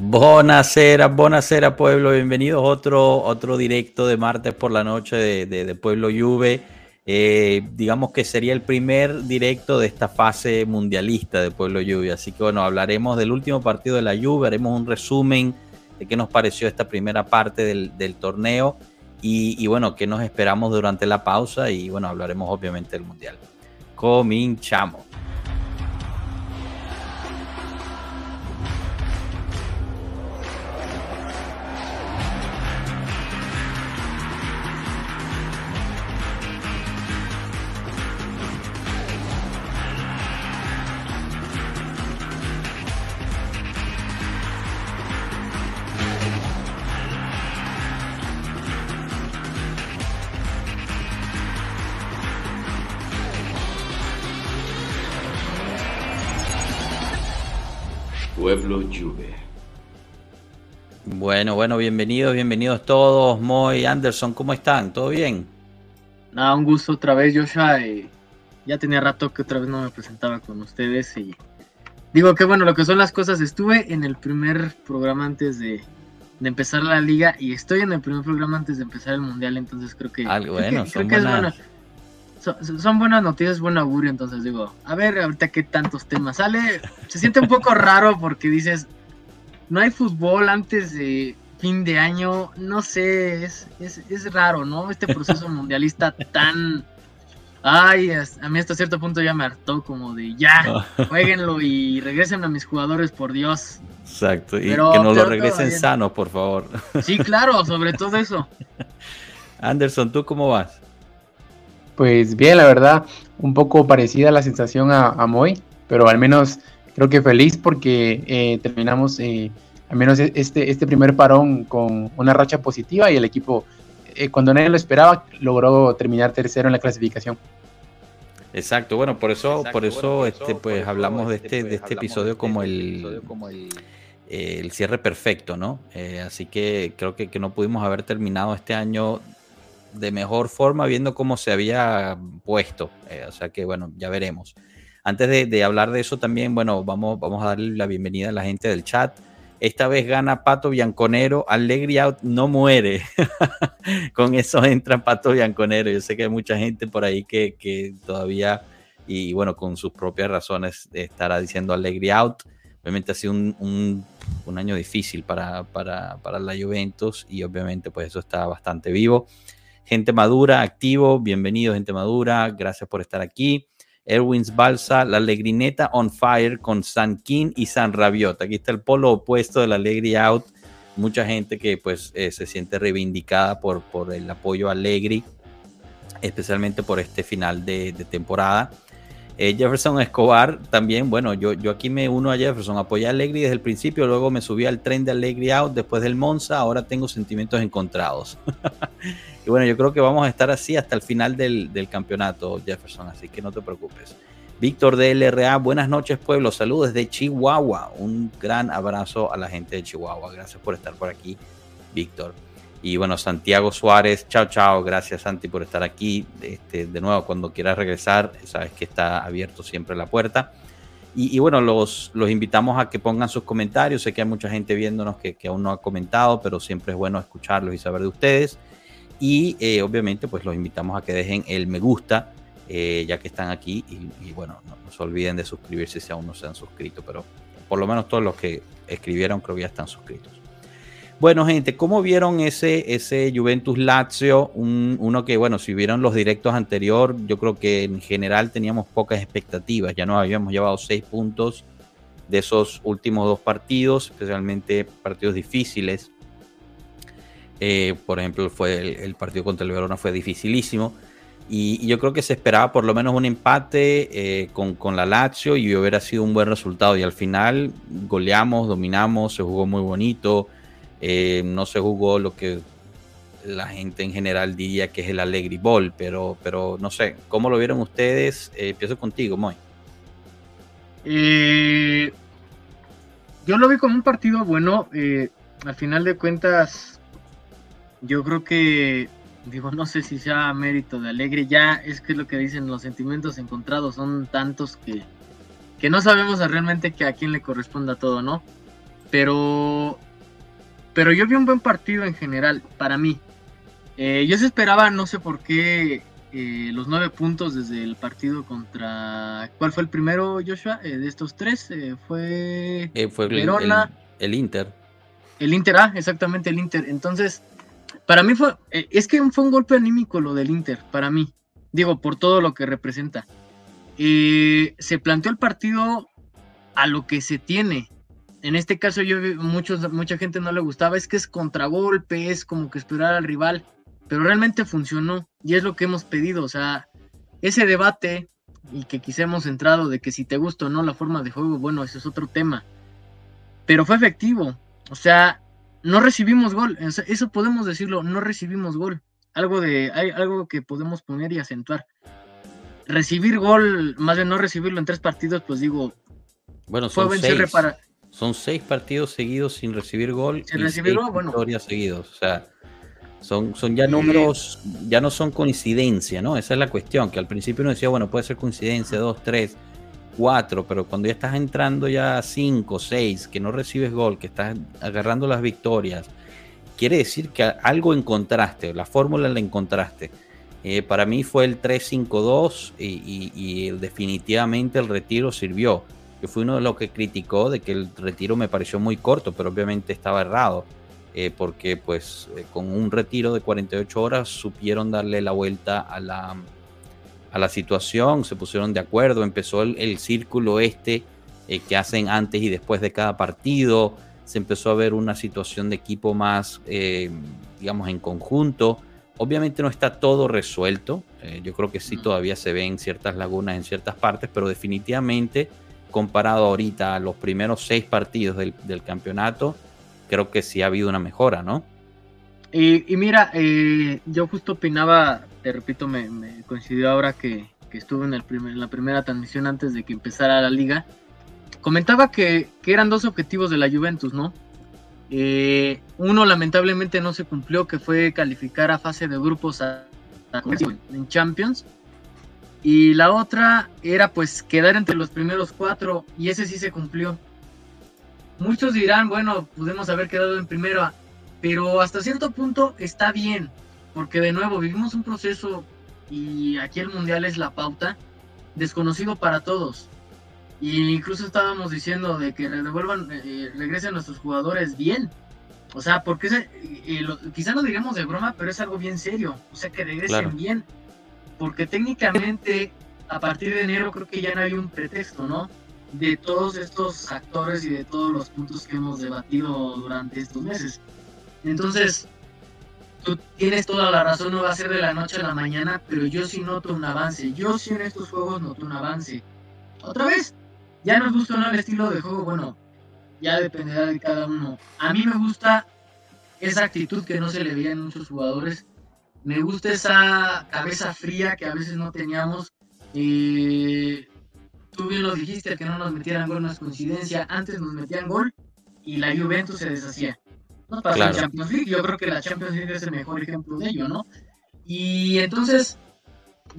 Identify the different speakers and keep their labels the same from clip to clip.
Speaker 1: Buonasera, buonasera pueblo, bienvenidos a otro, otro directo de martes por la noche de, Pueblo Juve. Eh, digamos que sería el primer directo de esta fase mundialista de Pueblo Juve, así que bueno, hablaremos del último partido de la Juve, haremos un resumen de qué nos pareció esta primera parte del, torneo y, y, bueno, qué nos esperamos durante la pausa y bueno, hablaremos obviamente del mundial. Cominchamos. Bueno, bueno, bienvenidos, bienvenidos todos. Moy, Anderson, ¿cómo están? ¿Todo bien?
Speaker 2: Nada, un gusto otra vez, Joshua. ya tenía rato que otra vez no me presentaba con ustedes y digo que bueno, lo que son las cosas, estuve en el primer programa antes de, empezar la liga y estoy en el primer programa antes de empezar el mundial, entonces creo que,
Speaker 1: Algo bueno,
Speaker 2: creo que, es bueno son, buenas noticias, buen augurio, entonces digo, a ver ahorita qué tantos temas sale. Se siente un poco raro porque dices, no hay fútbol antes de fin de año, no sé, es, es, raro, ¿no? Este proceso mundialista tan... Ay, a mí hasta cierto punto ya me hartó como de ya, jueguenlo y regresen a mis jugadores, por Dios.
Speaker 1: Exacto, y que nos lo regresen sanos, por favor.
Speaker 2: Sí, claro, sobre todo eso.
Speaker 1: Anderson, ¿tú cómo vas?
Speaker 3: Pues bien, la verdad, un poco parecida la sensación a, Moy, pero al menos creo que feliz porque eh, terminamos eh, al menos e, este, este primer parón con una racha positiva y el equipo, eh, cuando nadie lo esperaba, logró terminar tercero en la clasificación.
Speaker 1: Exacto, bueno, por eso, por eso, este, pues hablamos de este, de este episodio como el, el cierre perfecto, ¿no? así que creo que, que no pudimos haber terminado este año de mejor forma viendo cómo se había puesto. Eh, o sea que bueno, ya veremos. Antes de, hablar de eso también, bueno, vamos, vamos a darle la bienvenida a la gente del chat. Esta vez gana Pato Bianconero. Alegría Out no muere. Con eso entra Pato Bianconero. Yo sé que hay mucha gente por ahí que, todavía, y bueno, con sus propias razones, estará diciendo Alegría Out. Obviamente ha sido un, un, año difícil para, para, para la Juventus y obviamente pues eso está bastante vivo. Gente Madura, activo, bienvenido gente madura, gracias por estar aquí. Erwins Balsa, la Alegrineta on fire con San King y San Rabiot. Aquí está el polo opuesto de la Alegri Out. Mucha gente que pues eh, se siente reivindicada por, por el apoyo a Allegri, especialmente por este final de, temporada. Eh, Jefferson Escobar también, bueno, yo, yo aquí me uno a Jefferson, apoyé a Allegri desde el principio, luego me subí al tren de Allegri Out después del Monza, ahora tengo sentimientos encontrados. Y bueno, yo creo que vamos a estar así hasta el final del, campeonato, Jefferson, así que no te preocupes. Víctor de LRA, buenas noches pueblo, saludos desde Chihuahua. Un gran abrazo a la gente de Chihuahua. Gracias por estar por aquí, Víctor. Y bueno, Santiago Suárez, chao, chao. Gracias, Santi, por estar aquí. Este, de nuevo, cuando quieras regresar, sabes que está abierto siempre la puerta. Y, bueno, los, los invitamos a que pongan sus comentarios. Sé que hay mucha gente viéndonos que, aún no ha comentado, pero siempre es bueno escucharlos y saber de ustedes. Y eh, obviamente pues los invitamos a que dejen el me gusta eh, ya que están aquí y, bueno, no, se olviden de suscribirse si aún no se han suscrito, pero por lo menos todos los que escribieron creo que ya están suscritos. Bueno, gente, ¿cómo vieron ese, ese Juventus Lazio? uno que, bueno, si vieron los directos anterior, yo creo que en general teníamos pocas expectativas. Ya nos habíamos llevado seis puntos de esos últimos dos partidos, especialmente partidos difíciles. Eh, por ejemplo, fue el, partido contra el Verona fue dificilísimo. Y, yo creo que se esperaba por lo menos un empate eh, con, la Lazio y hubiera sido un buen resultado. Y al final goleamos, dominamos, se jugó muy bonito. Eh, no se jugó lo que la gente en general diría que es el Allegri Ball, pero, pero no sé, ¿cómo lo vieron ustedes? empiezo contigo, Moy.
Speaker 2: yo lo vi como un partido bueno. al final de cuentas, yo creo que, digo, no sé si sea mérito de Alegre, ya es que es lo que dicen, los sentimientos encontrados son tantos que, que no sabemos realmente que a quién le corresponda todo, ¿no? Pero, pero yo vi un buen partido en general, para mí. Eh, yo se esperaba, no sé por qué, eh, los nueve puntos desde el partido contra. ¿Cuál fue el primero, Joshua? Eh, de estos tres, fue.
Speaker 1: fue el, Verona. El, Inter.
Speaker 2: El Inter, ah, exactamente, el Inter. Entonces, para mí fue. es que fue un golpe anímico lo del Inter, para mí. Digo, por todo lo que representa. se planteó el partido a lo que se tiene en este caso yo muchos, mucha gente no le gustaba, es que es contragolpe, es como que esperar al rival, pero realmente funcionó y es lo que hemos pedido, o sea, ese debate y que quizá hemos entrado de que si te gusta o no la forma de juego, bueno, ese es otro tema, pero fue efectivo, o sea, no recibimos gol, eso podemos decirlo, no recibimos gol, algo de, hay algo que podemos poner y acentuar. Recibir gol, más bien no recibirlo en tres partidos, pues digo,
Speaker 1: bueno, fue seis. Para, son seis partidos seguidos sin recibir gol. Sin recibir gol, bueno. Victorias seguidos. O sea, son, son ya números, ya no son coincidencia, ¿no? Esa es la cuestión, que al principio uno decía, bueno, puede ser coincidencia, dos, tres, cuatro, pero cuando ya estás entrando ya a cinco, seis, que no recibes gol, que estás agarrando las victorias, quiere decir que algo encontraste, la fórmula la encontraste. Eh, para mí fue el 3-5-2 y, y definitivamente el retiro sirvió yo fui uno de los que criticó de que el retiro me pareció muy corto, pero obviamente estaba errado, eh, porque pues eh, con un retiro de 48 horas supieron darle la vuelta a la, a la situación, se pusieron de acuerdo, empezó el, círculo este eh, que hacen antes y después de cada partido, se empezó a ver una situación de equipo más, digamos, en conjunto. Obviamente no está todo resuelto, yo creo que sí todavía se ven ciertas lagunas en ciertas partes, pero definitivamente comparado ahorita a los primeros seis partidos del, campeonato, creo que sí ha habido una mejora, ¿no?
Speaker 2: Y, mira, eh, yo justo opinaba, te repito, me, coincidió ahora que, estuve en, el primer, en la primera transmisión antes de que empezara la liga. Comentaba que, eran dos objetivos de la Juventus, ¿no? Eh, uno lamentablemente no se cumplió, que fue calificar a fase de grupos en Champions y la otra era pues quedar entre los primeros cuatro y ese sí se cumplió. Muchos dirán, bueno, pudimos haber quedado en primera, pero hasta cierto punto está bien, porque de nuevo vivimos un proceso y aquí el mundial es la pauta, desconocido para todos. Y incluso estábamos diciendo de que devuelvan, eh, regresen nuestros jugadores bien. O sea, porque eh, quizá no diríamos de broma, pero es algo bien serio. O sea, que regresen bien porque técnicamente a partir de enero creo que ya no hay un pretexto, ¿no? De todos estos actores y de todos los puntos que hemos debatido durante estos meses. Entonces, tú tienes toda la razón, no va a ser de la noche a la mañana, pero yo sí noto un avance. Yo sí en estos juegos noto un avance. Otra vez, ya nos gusta o no el estilo de juego, bueno, ya dependerá de cada uno. A mí me gusta esa actitud que no se le veía en muchos jugadores me gusta esa cabeza fría que a veces no teníamos. Eh, tú bien lo dijiste, que no nos metieran gol no es coincidencia. Antes nos metían gol y la Juventus se deshacía. No pasó en Champions League. Yo creo que la Champions League es el mejor ejemplo de ello, ¿no? Y entonces,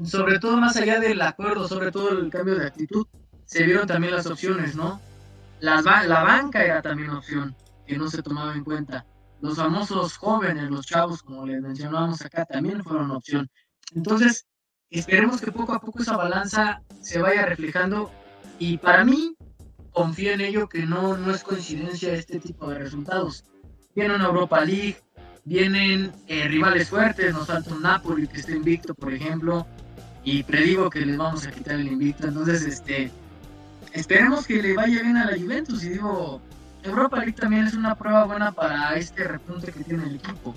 Speaker 2: sobre todo más allá del acuerdo, sobre todo el cambio de actitud, se vieron también las opciones, ¿no? Las, la banca era también opción que no se tomaba en cuenta. Los famosos jóvenes, los chavos, como les mencionábamos acá, también fueron opción. Entonces, esperemos que poco a poco esa balanza se vaya reflejando y para mí, confío en ello que no, no es coincidencia este tipo de resultados. Viene una Europa League, vienen eh, rivales fuertes, nos falta un Napoli que está invicto, por ejemplo, y predigo que les vamos a quitar el invicto. Entonces, este, esperemos que le vaya bien a la Juventus y digo, Europa League también es una prueba buena para este repunte que tiene el equipo.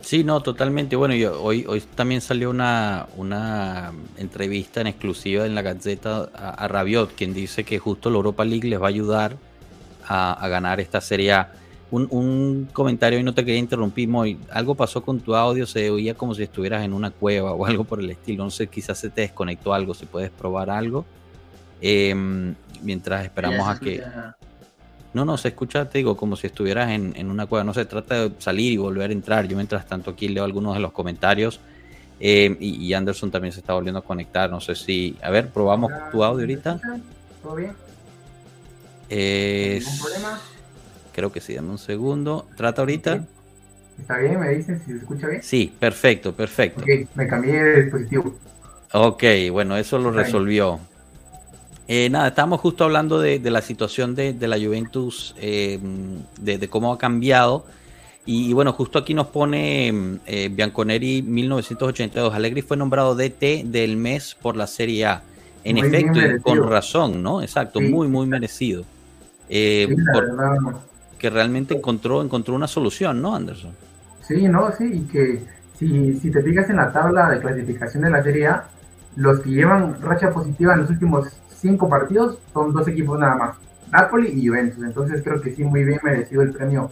Speaker 1: Sí, no, totalmente. Bueno, hoy, hoy también salió una, una entrevista en exclusiva en la Gazeta a, Rabiot, quien dice que justo la Europa League les va a ayudar a, ganar esta serie Un, comentario y no te quería interrumpir, Moy. Algo pasó con tu audio, se oía como si estuvieras en una cueva o algo por el estilo. No sé, quizás se te desconectó algo, si puedes probar algo. Em, mientras esperamos a que... No, no, se escucha, te digo, como si estuvieras en, una cueva. No se trata de salir y volver a entrar. Yo mientras tanto aquí leo algunos de los comentarios. Eh, y, Anderson también se está volviendo a conectar. No sé si... A ver, probamos tu audio ahorita. ¿Todo bien? problema? Creo que sí, dame un segundo. ¿Trata ahorita?
Speaker 4: ¿Está bien? ¿Me dicen si se escucha bien?
Speaker 1: Sí, perfecto, perfecto.
Speaker 4: Ok, me cambié de dispositivo.
Speaker 1: Ok, bueno, eso lo resolvió. Eh, nada, estábamos justo hablando de, la situación de, la Juventus, eh, de, cómo ha cambiado. Y, bueno, justo aquí nos pone eh, Bianconeri 1982. Allegri fue nombrado DT del mes por la Serie A. En efecto, con razón, ¿no? Exacto, muy, muy merecido. que realmente encontró, encontró una solución, ¿no, Anderson?
Speaker 4: Sí, no, sí, y que si, si te fijas en la tabla de clasificación de la Serie A, los que llevan racha positiva en los últimos cinco partidos son dos equipos nada más, Napoli y Juventus. Entonces creo que sí, muy bien merecido el premio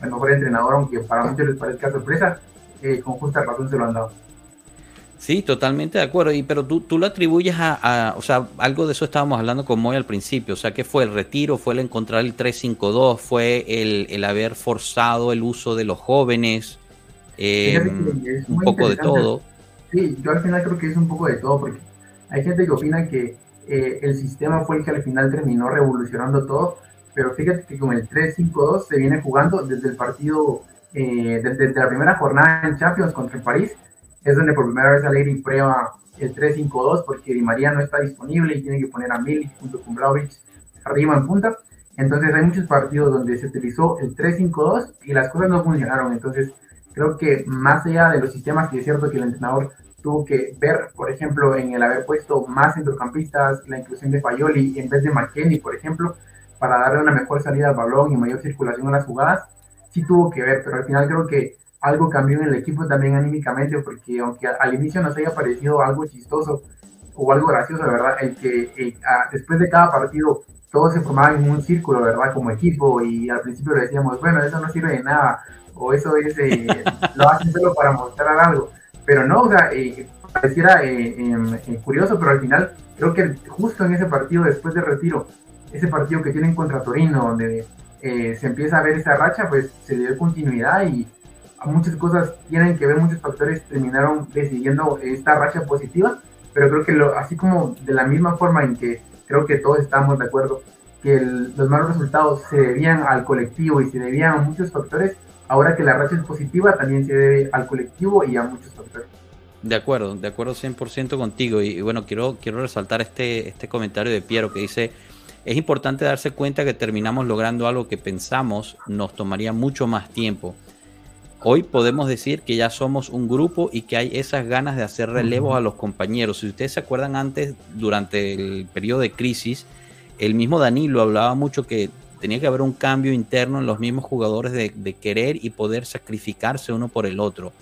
Speaker 4: al mejor entrenador, aunque para muchos les parezca sorpresa, eh, con justa razón se lo han dado.
Speaker 1: Sí, totalmente de acuerdo. Y pero tú, tú lo atribuyes a, o sea, algo de eso estábamos hablando con Moy al principio. O sea, ¿qué fue el retiro? ¿Fue el encontrar el 3-5-2? ¿Fue el, el, haber forzado el uso de los jóvenes? Eh, un poco de todo.
Speaker 4: Sí, yo al final creo que es un poco de todo, porque hay gente que opina que eh, el sistema fue el que al final terminó revolucionando todo, pero fíjate que con el 3-5-2 se viene jugando desde el partido, eh, desde, la primera jornada en Champions contra el París, es donde por primera vez Alegri prueba el 3-5-2 porque Di María no está disponible y tiene que poner a Milik junto con Blaovic arriba en punta. Entonces hay muchos partidos donde se utilizó el 3-5-2 y las cosas no funcionaron. Entonces creo que más allá de los sistemas, que es cierto que el entrenador tuvo que ver, por ejemplo, en el haber puesto más centrocampistas, la inclusión de Fayoli en vez de McKenny, por ejemplo, para darle una mejor salida al balón y mayor circulación a las jugadas, sí tuvo que ver, pero al final creo que algo cambió en el equipo también anímicamente, porque aunque al inicio nos haya parecido algo chistoso o algo gracioso, ¿verdad? El que después de cada partido todos se formaban en un círculo, ¿verdad? Como equipo, y al principio decíamos, bueno, eso no sirve de nada, o eso es, eh, lo hacen solo para mostrar algo pero no, o sea, eh, pareciera eh, em, eh, curioso, pero al final creo que justo en ese partido después de retiro, ese partido que tienen contra Torino, donde se empieza a ver esa racha, pues se dio continuidad y muchas cosas tienen que ver, muchos factores terminaron decidiendo esta racha positiva, pero creo que lo, así como de la misma forma en que creo que todos estamos de acuerdo que los malos resultados se debían al colectivo y se debían a muchos factores, ahora que la racha es positiva, también se debe al colectivo y a muchos factores.
Speaker 1: De acuerdo, de acuerdo 100% contigo. Y, bueno, quiero, quiero resaltar este, este comentario de Piero que dice, es importante darse cuenta que terminamos logrando algo que pensamos nos tomaría mucho más tiempo. Hoy podemos decir que ya somos un grupo y que hay esas ganas de hacer relevos a los compañeros. Si ustedes se acuerdan antes, durante el periodo de crisis, el mismo Danilo hablaba mucho que tenía que haber un cambio interno en los mismos jugadores de, querer y poder sacrificarse uno por el otro,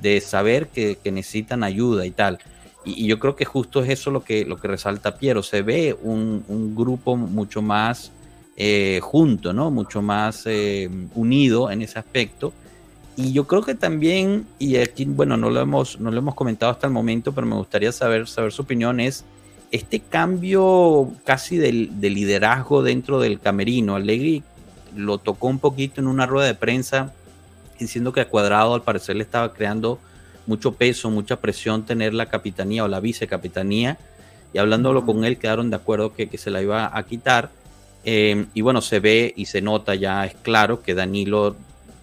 Speaker 1: de saber que, necesitan ayuda y tal. Y, yo creo que justo es eso lo que, lo que resalta Piero, se ve un, grupo mucho más eh, junto, ¿no? mucho más eh, unido en ese aspecto. Y yo creo que también, y aquí, bueno, no lo hemos, no lo hemos comentado hasta el momento, pero me gustaría saber, saber su opinión, es este cambio casi de liderazgo dentro del camerino, Allegri lo tocó un poquito en una rueda de prensa diciendo que a Cuadrado al parecer le estaba creando mucho peso, mucha presión tener la capitanía o la vicecapitanía y hablándolo con él quedaron de acuerdo que, se la iba a quitar. Em, y bueno, se ve y se nota ya, es claro que Danilo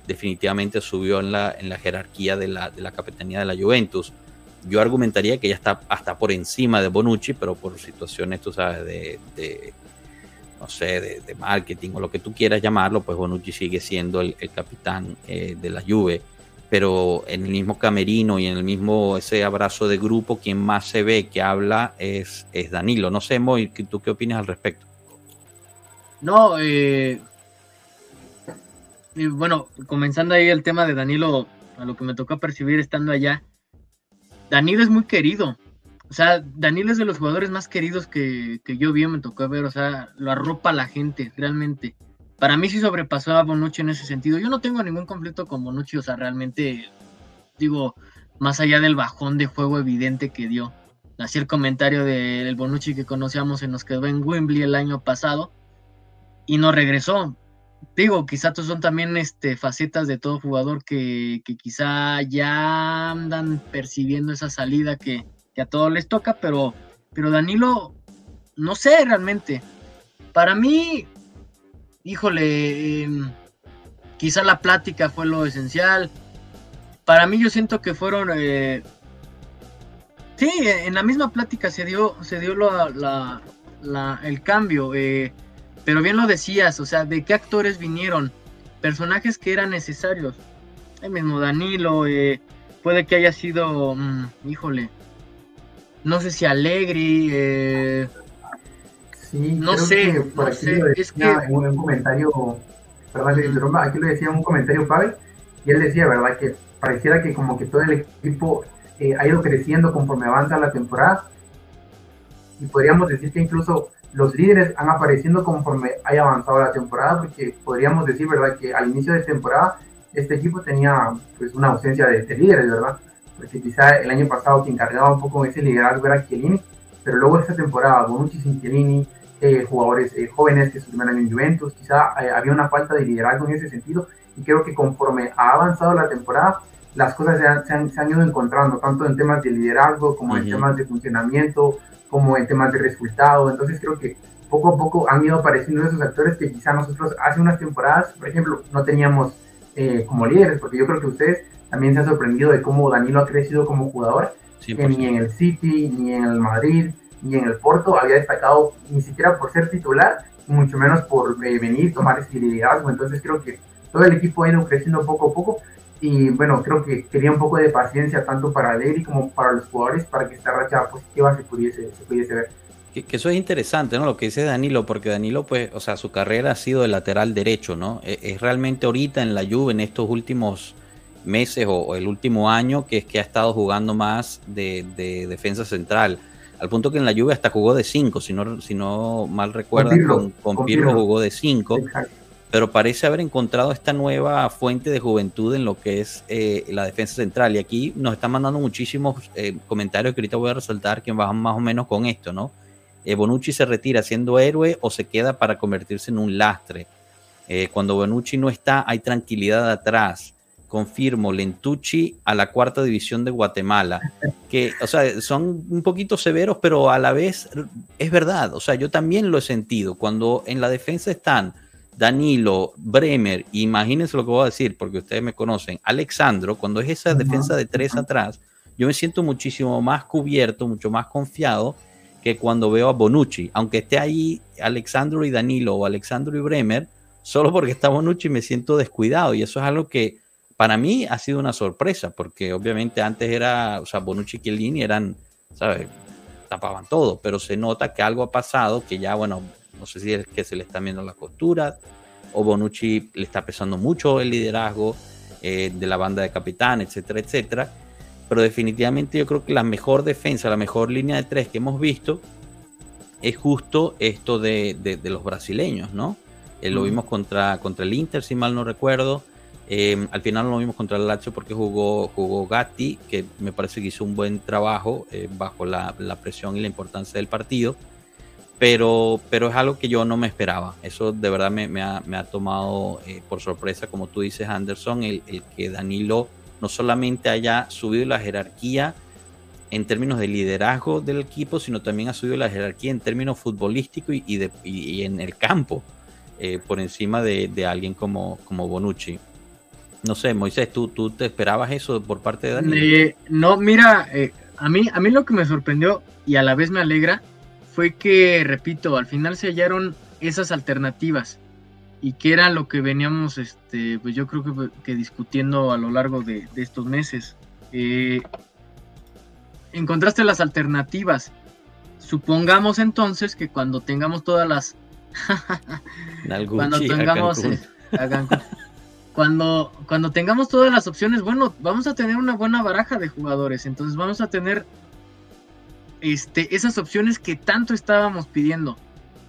Speaker 1: definitivamente subió en la, en la jerarquía de la, de la capitanía de la Juventus yo argumentaría que ya está hasta por encima de Bonucci, pero por situaciones, tú sabes, de, no sé, de, marketing o lo que tú quieras llamarlo, pues Bonucci sigue siendo el, capitán eh, de la Juve. Pero en el mismo camerino y en el mismo ese abrazo de grupo, quien más se ve que habla es, es Danilo. No sé, Moy, ¿tú qué opinas al respecto?
Speaker 2: No, eh, bueno, comenzando ahí el tema de Danilo, a lo que me tocó percibir estando allá, Danilo es muy querido. O sea, Danilo es de los jugadores más queridos que, yo vi, me tocó ver. O sea, lo arropa la gente, realmente. Para mí sí sobrepasó a Bonucci en ese sentido. Yo no tengo ningún conflicto con Bonucci, o sea, realmente, digo, más allá del bajón de juego evidente que dio. Así el comentario del Bonucci que conocíamos en nos quedó en Wembley el año pasado y no regresó digo, quizás son también este, facetas de todo jugador que, quizá ya andan percibiendo esa salida que, a todos les toca, pero, pero Danilo, no sé realmente. Para mí, híjole, em, quizá la plática fue lo esencial. Para mí yo siento que fueron... Eh, sí, en la misma plática se dio, se dio la, el cambio. Eh, pero bien lo decías, o sea, ¿de qué actores vinieron? Personajes que eran necesarios. El mismo Danilo, eh, puede que haya sido, mm, híjole, no sé si Alegri, eh,
Speaker 4: sí, no sé, no sé, es que un, comentario, perdón, aquí lo decía un comentario Pavel, y él decía, ¿verdad? Que pareciera que como que todo el equipo eh, ha ido creciendo conforme avanza la temporada, y podríamos decir que incluso los líderes han apareciendo conforme haya avanzado la temporada, porque podríamos decir, ¿verdad?, que al inicio de temporada este equipo tenía pues una ausencia de, líderes, ¿verdad? Porque quizá el año pasado quien cargaba un poco ese liderazgo era Chiellini, pero luego esta temporada, Bonucci sin Chiellini, eh, jugadores eh, jóvenes que subieron en Juventus, quizá eh, había una falta de liderazgo en ese sentido, y creo que conforme ha avanzado la temporada, las cosas se han, se han, ido encontrando, tanto en temas de liderazgo como en temas de funcionamiento, como en temas de resultado. Entonces creo que poco a poco han ido apareciendo esos actores que quizá nosotros hace unas temporadas, por ejemplo, no teníamos eh, como líderes, porque yo creo que ustedes también se han sorprendido de cómo Danilo ha crecido como jugador, que ni en el City, ni en el Madrid, ni en el Porto había destacado ni siquiera por ser titular, mucho menos por eh, venir, tomar ese liderazgo. Entonces creo que todo el equipo ha ido creciendo poco a poco y bueno, creo que quería un poco de paciencia tanto para Alegri como para los jugadores para que esta racha positiva se pudiese, se pudiese ver.
Speaker 1: Que, eso es interesante, ¿no? Lo que dice Danilo, porque Danilo, pues, o sea, su carrera ha sido de lateral derecho, ¿no? E, es, realmente ahorita en la Juve, en estos últimos meses o, el último año, que es que ha estado jugando más de, defensa central. Al punto que en la Juve hasta jugó de 5, si no, si no mal recuerdan, con, con, Pirlo, jugó de 5 pero parece haber encontrado esta nueva fuente de juventud en lo que es eh, la defensa central. Y aquí nos están mandando muchísimos eh, comentarios que ahorita voy a resaltar que van más o menos con esto, ¿no? Eh, Bonucci se retira siendo héroe o se queda para convertirse en un lastre. cuando Bonucci no está, hay tranquilidad atrás. Confirmo, Lentucci a la cuarta división de Guatemala. Que, o sea, son un poquito severos, pero a la vez es verdad. O sea, yo también lo he sentido. Cuando en la defensa están Danilo, Bremer, imagínense lo que voy a decir, porque ustedes me conocen, Alexandro, cuando es esa defensa de tres atrás, yo me siento muchísimo más cubierto, mucho más confiado que cuando veo a Bonucci, aunque esté ahí Alexandro y Danilo o Alexandro y Bremer, solo porque está Bonucci me siento descuidado. Y eso es algo que para mí ha sido una sorpresa, porque obviamente antes era, o sea, Bonucci y Chiellini eran, ¿sabes? Tapaban todo, pero se nota que algo ha pasado, que ya, bueno, no sé si es que se le está viendo la costura o Bonucci le está pesando mucho el liderazgo eh, de la banda de capitán, etcétera, etcétera. Pero definitivamente yo creo que la mejor defensa, la mejor línea de tres que hemos visto es justo esto de, los brasileños, ¿no? Eh, lo vimos contra, contra el Inter, si mal no recuerdo. Eh, al final lo vimos contra el Lazio porque jugó, jugó Gatti, que me parece que hizo un buen trabajo bajo la, la, presión y la importancia del partido pero, pero es algo que yo no me esperaba. Eso de verdad me, ha, me ha, tomado eh, por sorpresa, como tú dices, Anderson, el, el, que Danilo no solamente haya subido la jerarquía en términos de liderazgo del equipo, sino también ha subido la jerarquía en términos futbolísticos y, y, en el campo, eh, por encima de, de, alguien como, como Bonucci. No sé, Moisés, ¿tú, ¿tú te esperabas eso por parte de Danilo?
Speaker 2: Eh, no, mira, a, mí, a mí lo que me sorprendió y a la vez me alegra fue que, repito, al final se hallaron esas alternativas y que era lo que veníamos, este, pues yo creo que, discutiendo a lo largo de, estos meses. Eh, encontraste las alternativas. Supongamos entonces que cuando tengamos todas las... cuando tengamos... Eh, cuando, cuando tengamos todas las opciones, bueno, vamos a tener una buena baraja de jugadores. Entonces vamos a tener este, esas opciones que tanto estábamos pidiendo.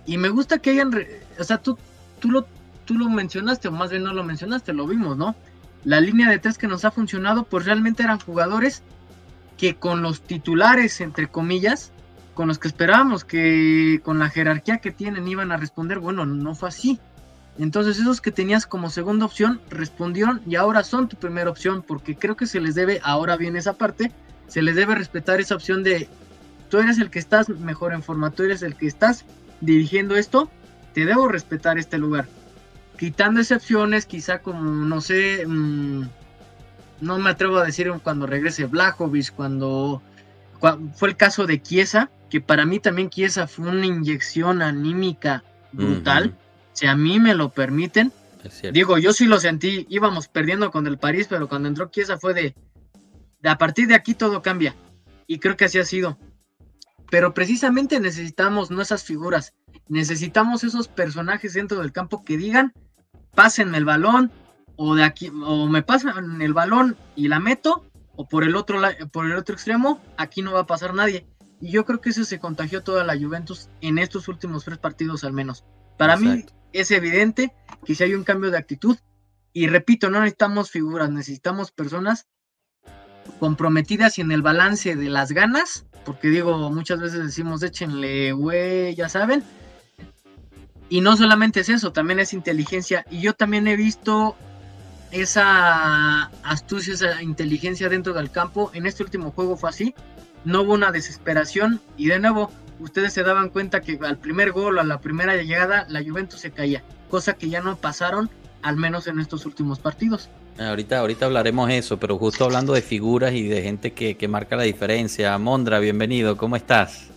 Speaker 2: Y me gusta que hayan, o sea, tú, tú, lo, tú lo mencionaste, o más bien no lo mencionaste, lo vimos, ¿no? La línea de tres que nos ha funcionado, pues realmente eran jugadores que con los titulares, entre comillas, con los que esperábamos que con la jerarquía que tienen iban a responder, bueno, no fue así. Entonces esos que tenías como segunda opción respondieron y ahora son tu primera opción porque creo que se les debe, ahora bien esa parte, se les debe respetar esa opción de tú eres el que estás mejor en forma, tú eres el que estás dirigiendo esto, te debo respetar este lugar. quitando excepciones, quizá como, no sé, mm, no me atrevo a decir cuando regrese Blajovic, cuando, fue el caso de Chiesa, que para mí también Chiesa fue una inyección anímica brutal, si a mí me lo permiten. Digo, yo sí lo sentí, íbamos perdiendo con el París, pero cuando entró Chiesa fue de, de a partir de aquí todo cambia. Y creo que así ha sido. Pero precisamente necesitamos no esas figuras, necesitamos esos personajes dentro del campo que digan, pásenme el balón, o de aquí, o me pasan el balón y la meto, o por el otro por el otro extremo, aquí no va a pasar nadie. Y yo creo que eso se contagió toda la Juventus en estos últimos tres partidos al menos. Para mí es evidente que si hay un cambio de actitud, y repito, no necesitamos figuras, necesitamos personas comprometidas y en el balance de las ganas, porque digo, muchas veces decimos échenle, güey, ya saben. Y no solamente es eso, también es inteligencia. Y yo también he visto esa astucia, esa inteligencia dentro del campo. En este último juego fue así. No hubo una desesperación. Y de nuevo, ustedes se daban cuenta que al primer gol, a la primera llegada, la Juventus se caía. Cosa que ya no pasaron, al menos en estos últimos partidos.
Speaker 1: Ahorita, ahorita hablaremos eso, pero justo hablando de figuras y de gente que, que marca la diferencia. Mondra, bienvenido, ¿cómo estás?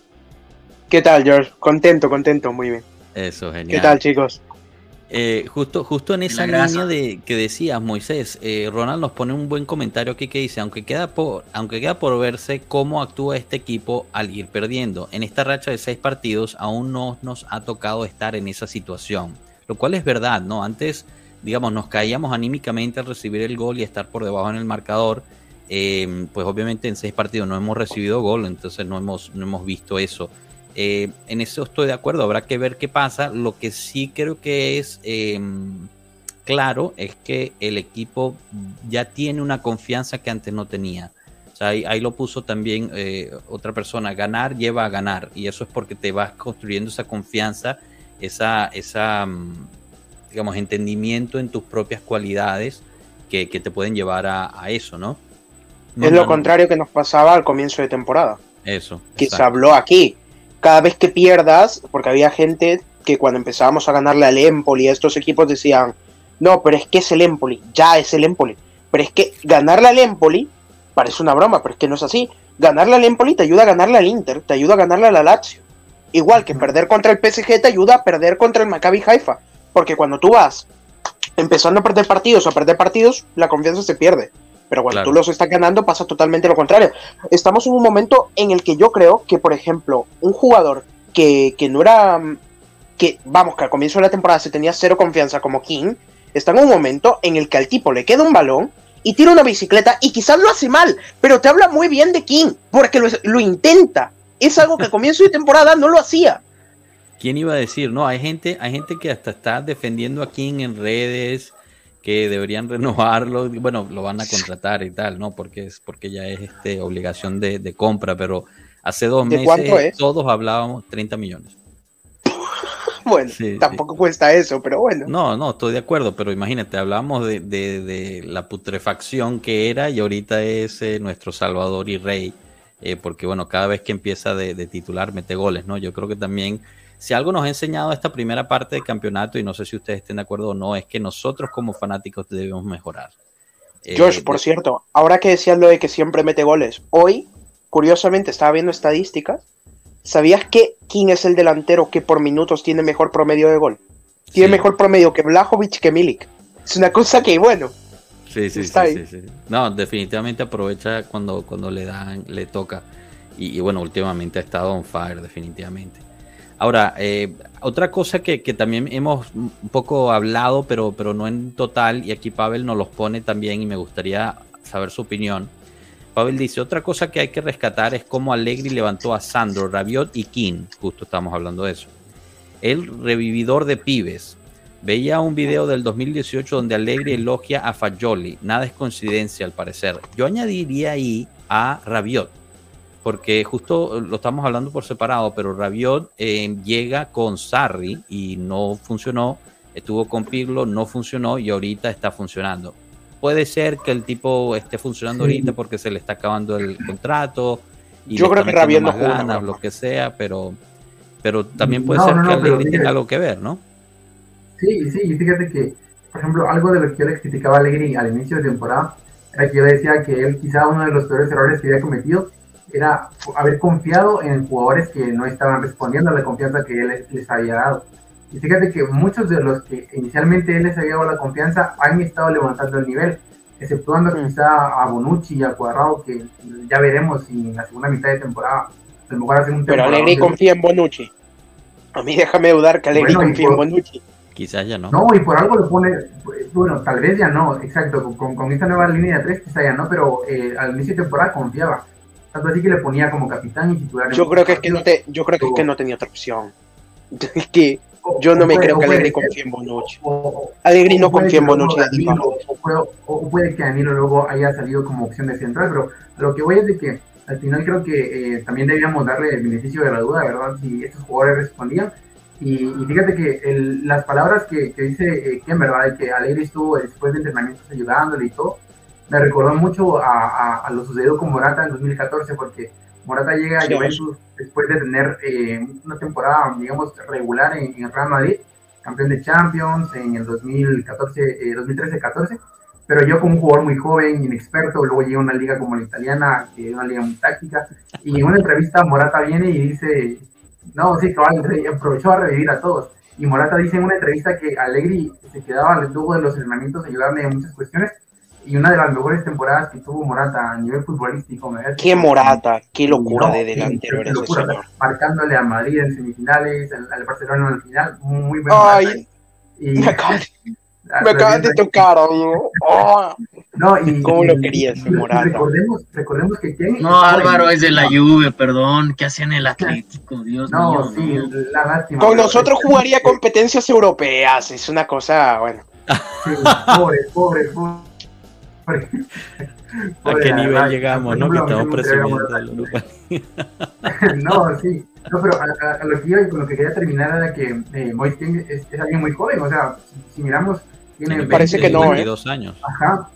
Speaker 5: ¿Qué tal, George? Contento, contento, muy bien.
Speaker 1: Eso, genial.
Speaker 5: ¿Qué tal, chicos?
Speaker 1: Eh, justo, justo en esa línea de que decías, Moisés, eh, Ronald nos pone un buen comentario aquí que dice, aunque queda, por, aunque queda por verse cómo actúa este equipo al ir perdiendo, en esta racha de seis partidos aún no nos ha tocado estar en esa situación, lo cual es verdad, ¿no? Antes digamos, nos caíamos anímicamente al recibir el gol y estar por debajo en el marcador. Eh, pues obviamente en seis partidos no hemos recibido gol, entonces no hemos, no hemos visto eso. Eh, en eso estoy de acuerdo, habrá que ver qué pasa. Lo que sí creo que es em, claro es que el equipo ya tiene una confianza que antes no tenía. O sea, ahí, lo puso también eh, otra persona, ganar lleva a ganar y eso es porque te vas construyendo esa confianza, esa, esa, mm, digamos, entendimiento en tus propias cualidades que, te pueden llevar a, eso, ¿no?
Speaker 5: es lo contrario que nos pasaba al comienzo de temporada.
Speaker 1: Eso.
Speaker 5: Que se habló aquí. Cada vez que pierdas, porque había gente que cuando empezábamos a ganarle al Empoli, a estos equipos decían, no, pero es que es el Empoli, ya es el Empoli. Pero es que ganarle al Empoli parece una broma, pero es que no es así. Ganarle al Empoli te ayuda a ganarle al Inter, te ayuda a ganarle a la Lazio. Igual que perder contra el PSG te ayuda a perder contra el Maccabi Haifa. Porque cuando tú vas empezando a perder partidos o a perder partidos, la confianza se pierde. Pero cuando tú los estás ganando pasa totalmente lo contrario. Estamos en un momento en el que yo creo que, por ejemplo, un jugador que, no era... que, vamos, que al comienzo de la temporada se tenía cero confianza como King, está en un momento en el que al tipo le queda un balón y tira una bicicleta y quizás lo hace mal, pero te habla muy bien de King, porque lo, lo intenta. Es algo que al comienzo de temporada no lo hacía.
Speaker 1: ¿Quién iba a decir? No, hay gente, hay gente que hasta está defendiendo a King en redes, que deberían renovarlo. Bueno, lo van a contratar y tal, ¿no? Porque es porque ya es este, obligación de, compra, pero hace dos meses todos hablábamos 30 millones.
Speaker 5: bueno, tampoco cuesta eso, pero bueno.
Speaker 1: No, no, estoy de acuerdo, pero imagínate, hablábamos de, la putrefacción que era y ahorita es eh, nuestro salvador y rey, eh, porque bueno, cada vez que empieza de, de, titular mete goles, ¿no? Yo creo que también si algo nos ha enseñado esta primera parte del campeonato, y no sé si ustedes estén de acuerdo o no, es que nosotros como fanáticos debemos mejorar.
Speaker 5: Josh, eh, por cierto, ahora que decías lo de que siempre mete goles, hoy, curiosamente, estaba viendo estadísticas. ¿Sabías que quién es el delantero que por minutos tiene mejor promedio de gol? Tiene mejor promedio que Blajovic que Milik. Es una cosa que, bueno.
Speaker 1: Sí, sí, sí, sí, No, definitivamente aprovecha cuando, cuando le dan, le toca. Y, y, bueno, últimamente ha estado on fire, definitivamente. Ahora, eh, otra cosa que, también hemos un poco hablado, pero, pero no en total, y aquí Pavel nos los pone también y me gustaría saber su opinión. Pavel dice, otra cosa que hay que rescatar es cómo Allegri levantó a Sandro, Rabiot y King, justo estamos hablando de eso. El revividor de pibes. Veía un video del 2018 donde Allegri elogia a Fagioli. Nada es coincidencia al parecer. Yo añadiría ahí a Rabiot porque justo lo estamos hablando por separado, pero Rabiot eh, llega con Sarri y no funcionó, estuvo con Pirlo, no funcionó y ahorita está funcionando. Puede ser que el tipo esté funcionando ahorita porque se le está acabando el contrato.
Speaker 5: Y Yo creo que Rabiot no
Speaker 1: ganas, lo que sea, pero, pero también puede ser que Allegri tenga algo que ver, ¿no?
Speaker 4: Sí, sí, y fíjate que, por ejemplo, algo de lo que yo le criticaba a Allegri al inicio de temporada era que yo decía que él quizá uno de los peores errores que había cometido era haber confiado en jugadores que no estaban respondiendo a la confianza que él les había dado. Y fíjate que muchos de los que inicialmente él les había dado la confianza han estado levantando el nivel, exceptuando mm. quizá a Bonucci y a Cuadrado, que ya veremos si en la segunda mitad de temporada a lo mejor hacen un
Speaker 5: Pero Alegri confía en Bonucci. A mí déjame dudar que Alegri confía en Bonucci.
Speaker 1: Quizás ya no.
Speaker 4: No, y por algo lo pone, bueno, tal vez ya no, exacto, con, con esta nueva línea de tres quizá ya no, pero eh, al inicio de temporada confiaba. Tanto así que le ponía como capitán y titular.
Speaker 5: Yo creo que es que no te, yo creo que es que no tenía otra opción. Es que yo no me creo que Alegri confíe en Bonucci. Alegri no confía en Bonucci.
Speaker 4: O puede que Danilo luego haya salido como opción de central, pero lo que voy es de que al final creo que eh, también debíamos darle el beneficio de la duda, ¿verdad? Si estos jugadores respondían. Y, fíjate que el, las palabras que, que dice eh, Ken, ¿verdad? Que Alegre estuvo después de entrenamientos ayudándole y todo, me recordó mucho a, a, lo sucedido con Morata en 2014, porque Morata llega a Juventus después de tener eh, una temporada, digamos, regular en, en, Real Madrid, campeón de Champions en el 2014, 2013-14 pero yo como un jugador muy joven, inexperto, luego llegué a una liga como la italiana, que es una liga muy táctica, y en una entrevista Morata viene y dice, no, sí, cabal, aprovechó a revivir a todos. Y Morata dice en una entrevista que Allegri se quedaba luego de los entrenamientos a ayudarme en muchas cuestiones, y una de las mejores temporadas que tuvo Morata a nivel futbolístico.
Speaker 5: Qué Morata, qué locura de delantero era ese señor.
Speaker 4: Marcándole a Madrid en semifinales, al, Barcelona en el final, muy, muy Ay,
Speaker 5: y, Me acabas de tocar, amigo. Oh. No, y, ¿Cómo lo querías, Morata?
Speaker 4: Recordemos, recordemos que
Speaker 2: quién. No, Álvaro es de la Juve, perdón. ¿Qué hacía en el Atlético? Dios
Speaker 4: no, Sí, la lástima.
Speaker 5: Con nosotros jugaría competencias europeas. Es una cosa, bueno.
Speaker 4: Sí, pobre, pobre, pobre.
Speaker 1: ¿A qué nivel llegamos, no? Que estamos presumiendo
Speaker 4: No, sí. No, pero a, lo que iba y con lo que quería terminar era que eh, Moise es, es, alguien muy joven. O sea, si miramos
Speaker 5: tiene parece que no,
Speaker 1: ¿eh? años.
Speaker 4: Ajá.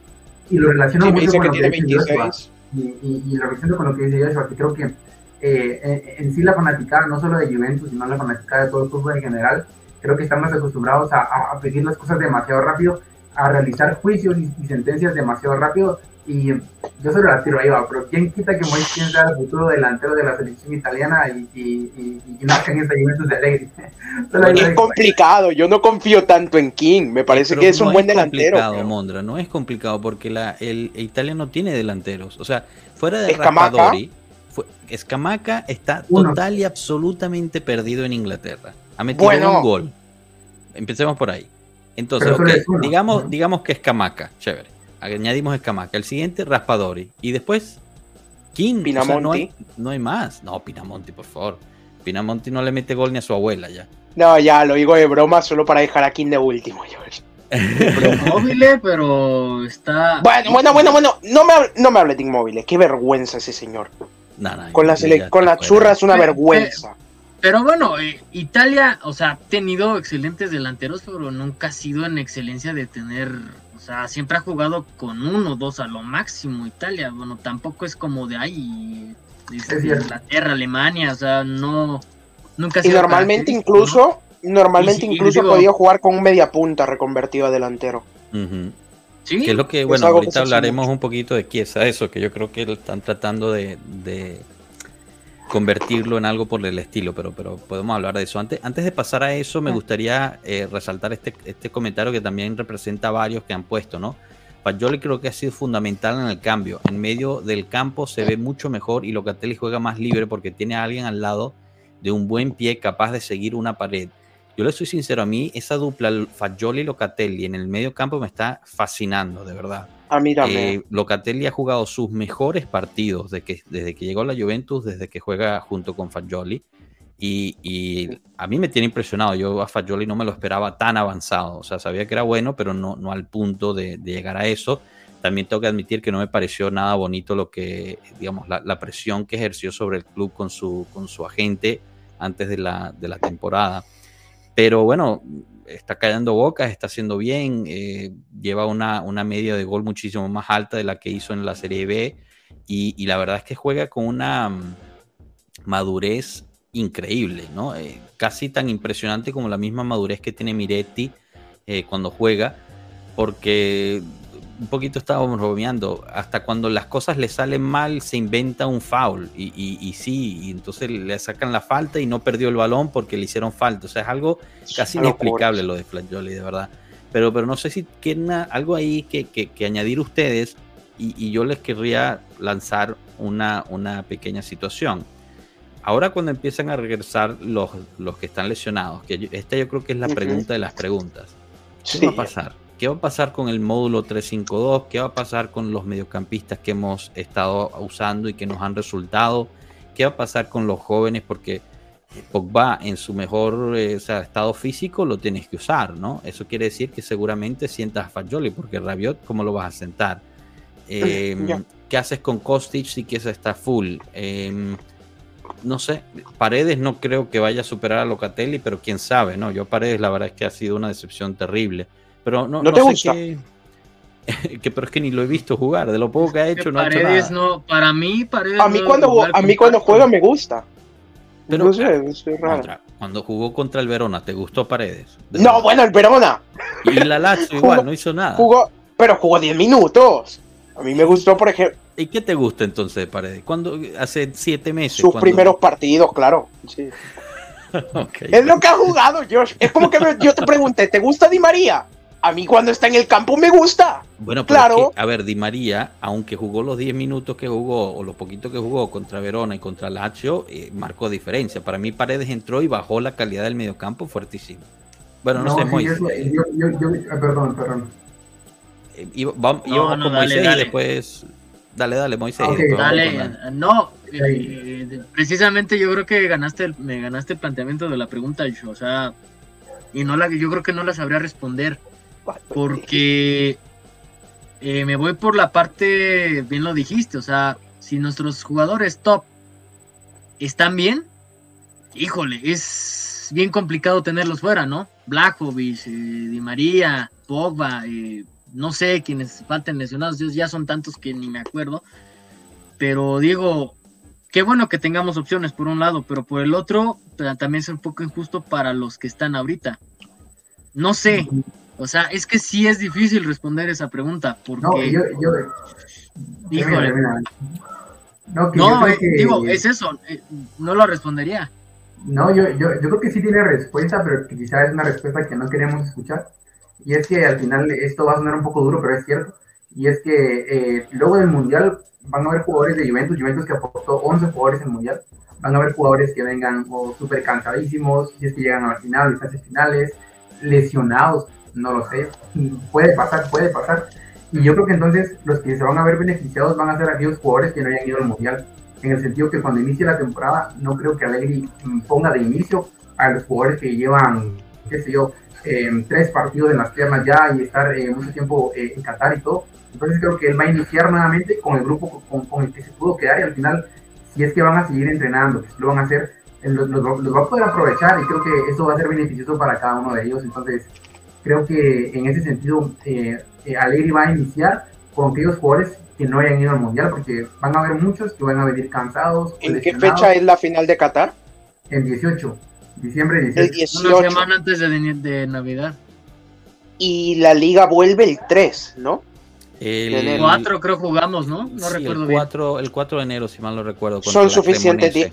Speaker 4: Y lo relaciono mucho con lo que dice Joshua. Y, y, y, lo relaciono con lo que dice Joshua, que creo que eh, en, sí la fanaticada, no solo de Juventus, sino la fanaticada de todo el fútbol en general, creo que estamos acostumbrados a, a, pedir las cosas demasiado rápido, a realizar juicios y, y sentencias demasiado rápido y yo solo la tiro ahí va, pero ¿quién quita que Moisés sea el futuro delantero de la selección italiana y, y, y, y en esta Juventus de Alegre?
Speaker 5: es complicado, yo no confío tanto en King, me parece que es un buen delantero.
Speaker 1: Es complicado, Mondra, no es complicado porque la, el, Italia no tiene delanteros, o sea, fuera de Raspadori, Escamaca está total y absolutamente perdido en Inglaterra. Ha metido un gol. Empecemos por ahí. Entonces, okay, digamos, digamos que Escamaca, chévere añadimos Escamaca. El siguiente, Raspadori. Y después, King.
Speaker 5: Pinamonti.
Speaker 1: no, hay, no, hay, más. No, Pinamonti, por favor. Pinamonti no le mete gol ni a su abuela ya.
Speaker 5: No, ya, lo digo de broma solo para dejar a King de último,
Speaker 2: Inmóvil, pero está.
Speaker 5: Bueno, bueno, bueno, bueno. No me, no me hable de inmóvil. Qué vergüenza ese señor. con la, con la churra es una vergüenza.
Speaker 2: Pero bueno, eh, Italia, o sea, ha tenido excelentes delanteros, pero nunca ha sido en excelencia de tener sea, siempre ha jugado con uno, dos a lo máximo Italia. Bueno, tampoco es como de ahí, Inglaterra, Alemania, o sea, no. Nunca ha
Speaker 5: sido Y normalmente incluso, normalmente incluso podía jugar con un media punta reconvertido a delantero.
Speaker 1: ¿Sí? Que es lo que, bueno, ahorita hablaremos un poquito de Chiesa, eso, que yo creo que están tratando de convertirlo en algo por el estilo, pero, pero podemos hablar de eso. Antes, antes de pasar a eso, me gustaría eh, resaltar este, este comentario que también representa varios que han puesto, ¿no? Fagioli creo que ha sido fundamental en el cambio. En medio del campo se ve mucho mejor y Locatelli juega más libre porque tiene a alguien al lado de un buen pie capaz de seguir una pared. Yo le soy sincero, a mí esa dupla Fagioli-Locatelli en el medio campo me está fascinando, de verdad.
Speaker 5: A mí también.
Speaker 1: Eh, Locatelli ha jugado sus mejores partidos desde que, desde que llegó a la Juventus, desde que juega junto con Fagioli. Y, a mí me tiene impresionado. Yo a Fagioli no me lo esperaba tan avanzado. O sea, sabía que era bueno, pero no, no al punto de, llegar a eso. También tengo que admitir que no me pareció nada bonito lo que, digamos, la, presión que ejerció sobre el club con su, con su agente antes de la, de la temporada. Pero bueno, está callando bocas, está haciendo bien, eh, lleva una, una, media de gol muchísimo más alta de la que hizo en la Serie B y, la verdad es que juega con una mm, madurez increíble, ¿no? Eh, casi tan impresionante como la misma madurez que tiene Miretti eh, cuando juega, porque un poquito estábamos bromeando, hasta cuando las cosas le salen mal se inventa un foul y, y, sí, y entonces le sacan la falta y no perdió el balón porque le hicieron falta, o sea, es algo casi inexplicable lo de Flagioli, de verdad. Pero, pero no sé si tienen algo ahí que, que, añadir ustedes y, y, yo les querría lanzar una, una pequeña situación. Ahora cuando empiezan a regresar los, los que están lesionados, que esta yo creo que es la pregunta de las preguntas, ¿qué va a pasar? ¿Qué va a pasar con el módulo 352? ¿Qué va a pasar con los mediocampistas que hemos estado usando y que nos han resultado? ¿Qué va a pasar con los jóvenes? Porque Pogba en su mejor eh, estado físico lo tienes que usar, ¿no? Eso quiere decir que seguramente sientas a Fagioli, porque Rabiot, ¿cómo lo vas a sentar? Em, ¿Qué haces con Kostic si quieres estar full? Em, no sé, Paredes no creo que vaya a superar a Locatelli, pero quién sabe, ¿no? Yo Paredes la verdad es que ha sido una decepción terrible. Pero no,
Speaker 5: ¿No, te gusta?
Speaker 1: que, pero es que ni lo he visto jugar. De lo poco que ha hecho, no ha hecho
Speaker 2: nada. No, para mí, Paredes.
Speaker 5: A mí, cuando, a mí cuando juega me gusta. Pero, no sé, es raro.
Speaker 1: cuando jugó contra el Verona, ¿te gustó Paredes?
Speaker 5: no, bueno, el Verona.
Speaker 1: Y la Lazio igual, no hizo nada.
Speaker 5: Jugó, pero jugó 10 minutos. A mí me gustó, por ejemplo.
Speaker 1: ¿Y qué te gusta entonces de Paredes? Cuando hace siete meses.
Speaker 5: Sus primeros partidos, claro. Sí. Es lo que ha jugado, Josh. Es como que yo te pregunté, ¿te gusta Di María? A mí cuando está en el campo me gusta.
Speaker 1: Bueno, claro. a ver, Di María, aunque jugó los 10 minutos que jugó o los poquitos que jugó contra Verona y contra Lazio, eh, marcó diferencia. Para mí Paredes entró y bajó la calidad del mediocampo fuertísimo. Bueno, no, sé, Moisés.
Speaker 4: Yo, yo, yo, ah, perdón, perdón.
Speaker 1: Eh, iba, con Moisés y después... Dale, dale, Moisés.
Speaker 2: dale, no, eh, precisamente yo creo que ganaste me ganaste el planteamiento de la pregunta, o sea, y no la, yo creo que no la sabría responder porque eh, me voy por la parte, bien lo dijiste, o sea, si nuestros jugadores top están bien, híjole, es bien complicado tenerlos fuera, ¿no? Blackovic, eh, Di María, Pogba, eh, no sé quiénes falten lesionados, ya son tantos que ni me acuerdo. Pero digo, qué bueno que tengamos opciones por un lado, pero por el otro también es un poco injusto para los que están ahorita. No sé, o sea, es que sí es difícil responder esa pregunta, porque... No, yo... yo Híjole. No, eh, digo, es eso, eh, no lo respondería.
Speaker 4: No, yo, yo, yo creo que sí tiene respuesta, pero quizás es una respuesta que no queremos escuchar. Y es que al final esto va a sonar un poco duro, pero es cierto. Y es que eh, luego del Mundial van a haber jugadores de Juventus, Juventus que aportó 11 jugadores en el Mundial. Van a haber jugadores que vengan o súper cansadísimos, si es que llegan a la final, fases finales, lesionados no lo sé, puede pasar, puede pasar. Y yo creo que entonces los que se van a ver beneficiados van a ser aquellos jugadores que no hayan ido al Mundial, en el sentido que cuando inicie la temporada no creo que Allegri ponga de inicio a los jugadores que llevan, qué sé yo, em, tres partidos en las piernas ya y estar eh, mucho tiempo eh, en Qatar y todo. Entonces creo que él va a iniciar nuevamente con el grupo con, el que se pudo quedar y al final, si es que van a seguir entrenando, que lo van a hacer, los, los, los va a poder aprovechar y creo que eso va a ser beneficioso para cada uno de ellos. Entonces, creo que en ese sentido eh, eh, Alegri va a iniciar con aquellos jugadores que no hayan ido al Mundial, porque van a haber muchos que van a venir cansados.
Speaker 5: ¿En qué fecha es la final de Qatar?
Speaker 4: El 18, diciembre 18.
Speaker 2: El 18. Una semana antes de, de Navidad.
Speaker 5: Y la liga vuelve el 3, ¿no?
Speaker 2: El 4 creo jugamos, ¿no? No recuerdo
Speaker 1: el 4, El 4 de enero, si mal no recuerdo.
Speaker 5: Son suficientes, días,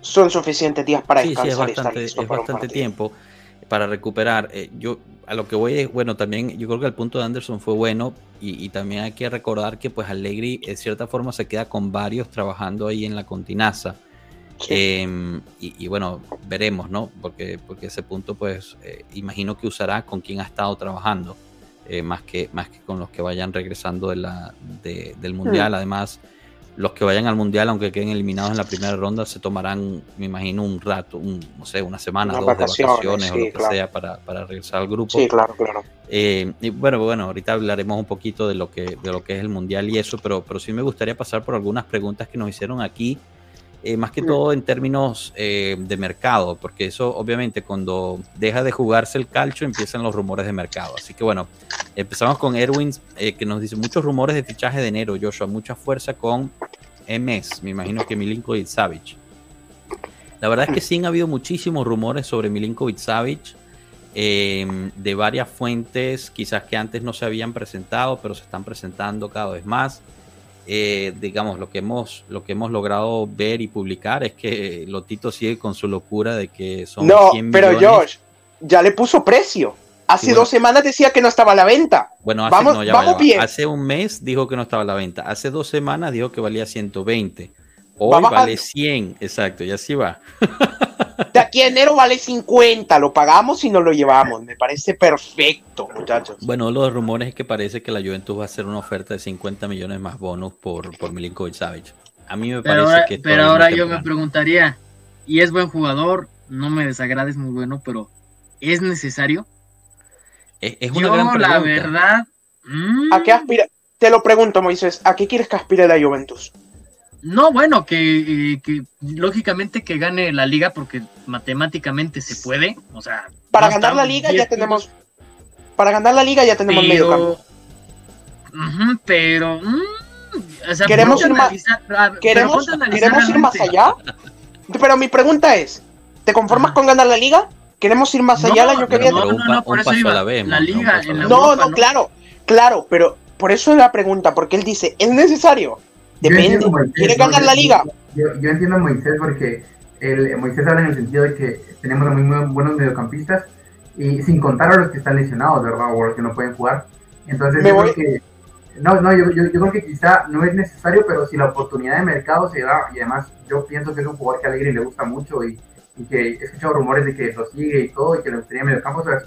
Speaker 5: son suficientes días para
Speaker 1: sí, descansar. Sí, es bastante, es bastante tiempo para recuperar. Eh, yo a lo que voy es, bueno, también yo creo que el punto de Anderson fue bueno y, también hay que recordar que pues Allegri en cierta forma se queda con varios trabajando ahí en la continaza. Em, y, bueno, veremos, ¿no? Porque, porque ese punto pues eh, imagino que usará con quien ha estado trabajando, eh, más, que, más que con los que vayan regresando de la, del Mundial. Hmm. Además los que vayan al mundial, aunque queden eliminados en la primera ronda, se tomarán, me imagino, un rato, un, no sé, una semana, dos de vacaciones o lo que sea para, para, regresar al grupo.
Speaker 5: Sí, claro, claro.
Speaker 1: Eh, y bueno, bueno, ahorita hablaremos un poquito de lo que, de lo que es el mundial y eso, pero, pero sí me gustaría pasar por algunas preguntas que nos hicieron aquí eh, más que todo en términos eh, de mercado, porque eso obviamente cuando deja de jugarse el calcio empiezan los rumores de mercado. Así que bueno, empezamos con Erwin, eh, que nos dice muchos rumores de fichaje de enero, Joshua, mucha fuerza con MS, me imagino que Milinkovic Savic. La verdad es que sí han habido muchísimos rumores sobre Milinkovic Savic. eh, de varias fuentes, quizás que antes no se habían presentado, pero se están presentando cada vez más. Eh, digamos, lo que, hemos, lo que hemos logrado ver y publicar es que Lotito sigue con su locura de que son
Speaker 5: No,
Speaker 1: 100
Speaker 5: pero
Speaker 1: millones.
Speaker 5: Josh, ya le puso precio. Hace
Speaker 1: bueno.
Speaker 5: dos semanas decía que no estaba a la venta.
Speaker 1: Bueno, hace,
Speaker 5: Vamos-
Speaker 1: no, ya va,
Speaker 5: vamos
Speaker 1: ya va.
Speaker 5: bien.
Speaker 1: hace un mes dijo que no estaba a la venta. Hace dos semanas dijo que valía 120. Hoy vale 100, exacto, y así va.
Speaker 5: De aquí a enero vale 50, lo pagamos y nos lo llevamos. Me parece perfecto, muchachos.
Speaker 1: Bueno, los rumores es que parece que la Juventus va a hacer una oferta de 50 millones más bonus por, por Milinkovic Savic. A mí me
Speaker 2: Pero
Speaker 1: parece
Speaker 2: ahora,
Speaker 1: que
Speaker 2: pero ahora yo me preguntaría, y es buen jugador, no me desagrada, es muy bueno, pero ¿es necesario?
Speaker 1: Es, es una
Speaker 2: yo,
Speaker 1: gran pregunta.
Speaker 2: la verdad, mm,
Speaker 5: ¿A qué aspira? Te lo pregunto, Moisés. ¿A qué quieres que aspire la Juventus?
Speaker 2: no, bueno, que, eh, que lógicamente que gane la liga porque matemáticamente se puede, o sea,
Speaker 5: Para
Speaker 2: no
Speaker 5: ganar la liga ya tenemos. Para ganar la liga ya tenemos medio campo.
Speaker 2: Pero. mm, o sea,
Speaker 5: Queremos ir más-
Speaker 2: analizar- pero
Speaker 5: ¿Queremos, ¿queremos ir más allá? Pero mi pregunta es: ¿te conformas con ganar la liga? ¿Queremos ir más allá el año que viene?
Speaker 1: no, un pa- un
Speaker 2: eso
Speaker 1: paso
Speaker 2: iba.
Speaker 1: a la vez,
Speaker 2: La liga,
Speaker 1: a
Speaker 2: en
Speaker 1: la.
Speaker 5: No,
Speaker 2: Europa,
Speaker 5: no, claro, claro, pero por eso es la pregunta, porque él dice: ¿es necesario? Depende.
Speaker 4: a Moisés,
Speaker 5: ¿Quieres
Speaker 4: ¿no?
Speaker 5: ganar
Speaker 4: Yo-
Speaker 5: la liga?
Speaker 4: Yo, yo entiendo a Moisés porque el, Moisés habla en el sentido de que tenemos muy, muy buenos mediocampistas y sin contar a los que están lesionados, ¿verdad? O los que no pueden jugar. Entonces,
Speaker 5: Me
Speaker 4: yo
Speaker 5: voy-
Speaker 4: creo que. No, no, yo, yo, yo creo que quizá no es necesario, pero si la oportunidad de mercado se da, y además yo pienso que es un jugador que a Alegre le gusta mucho y, y que he escuchado rumores de que lo sigue y todo, y que le gustaría mediocampo, o sea,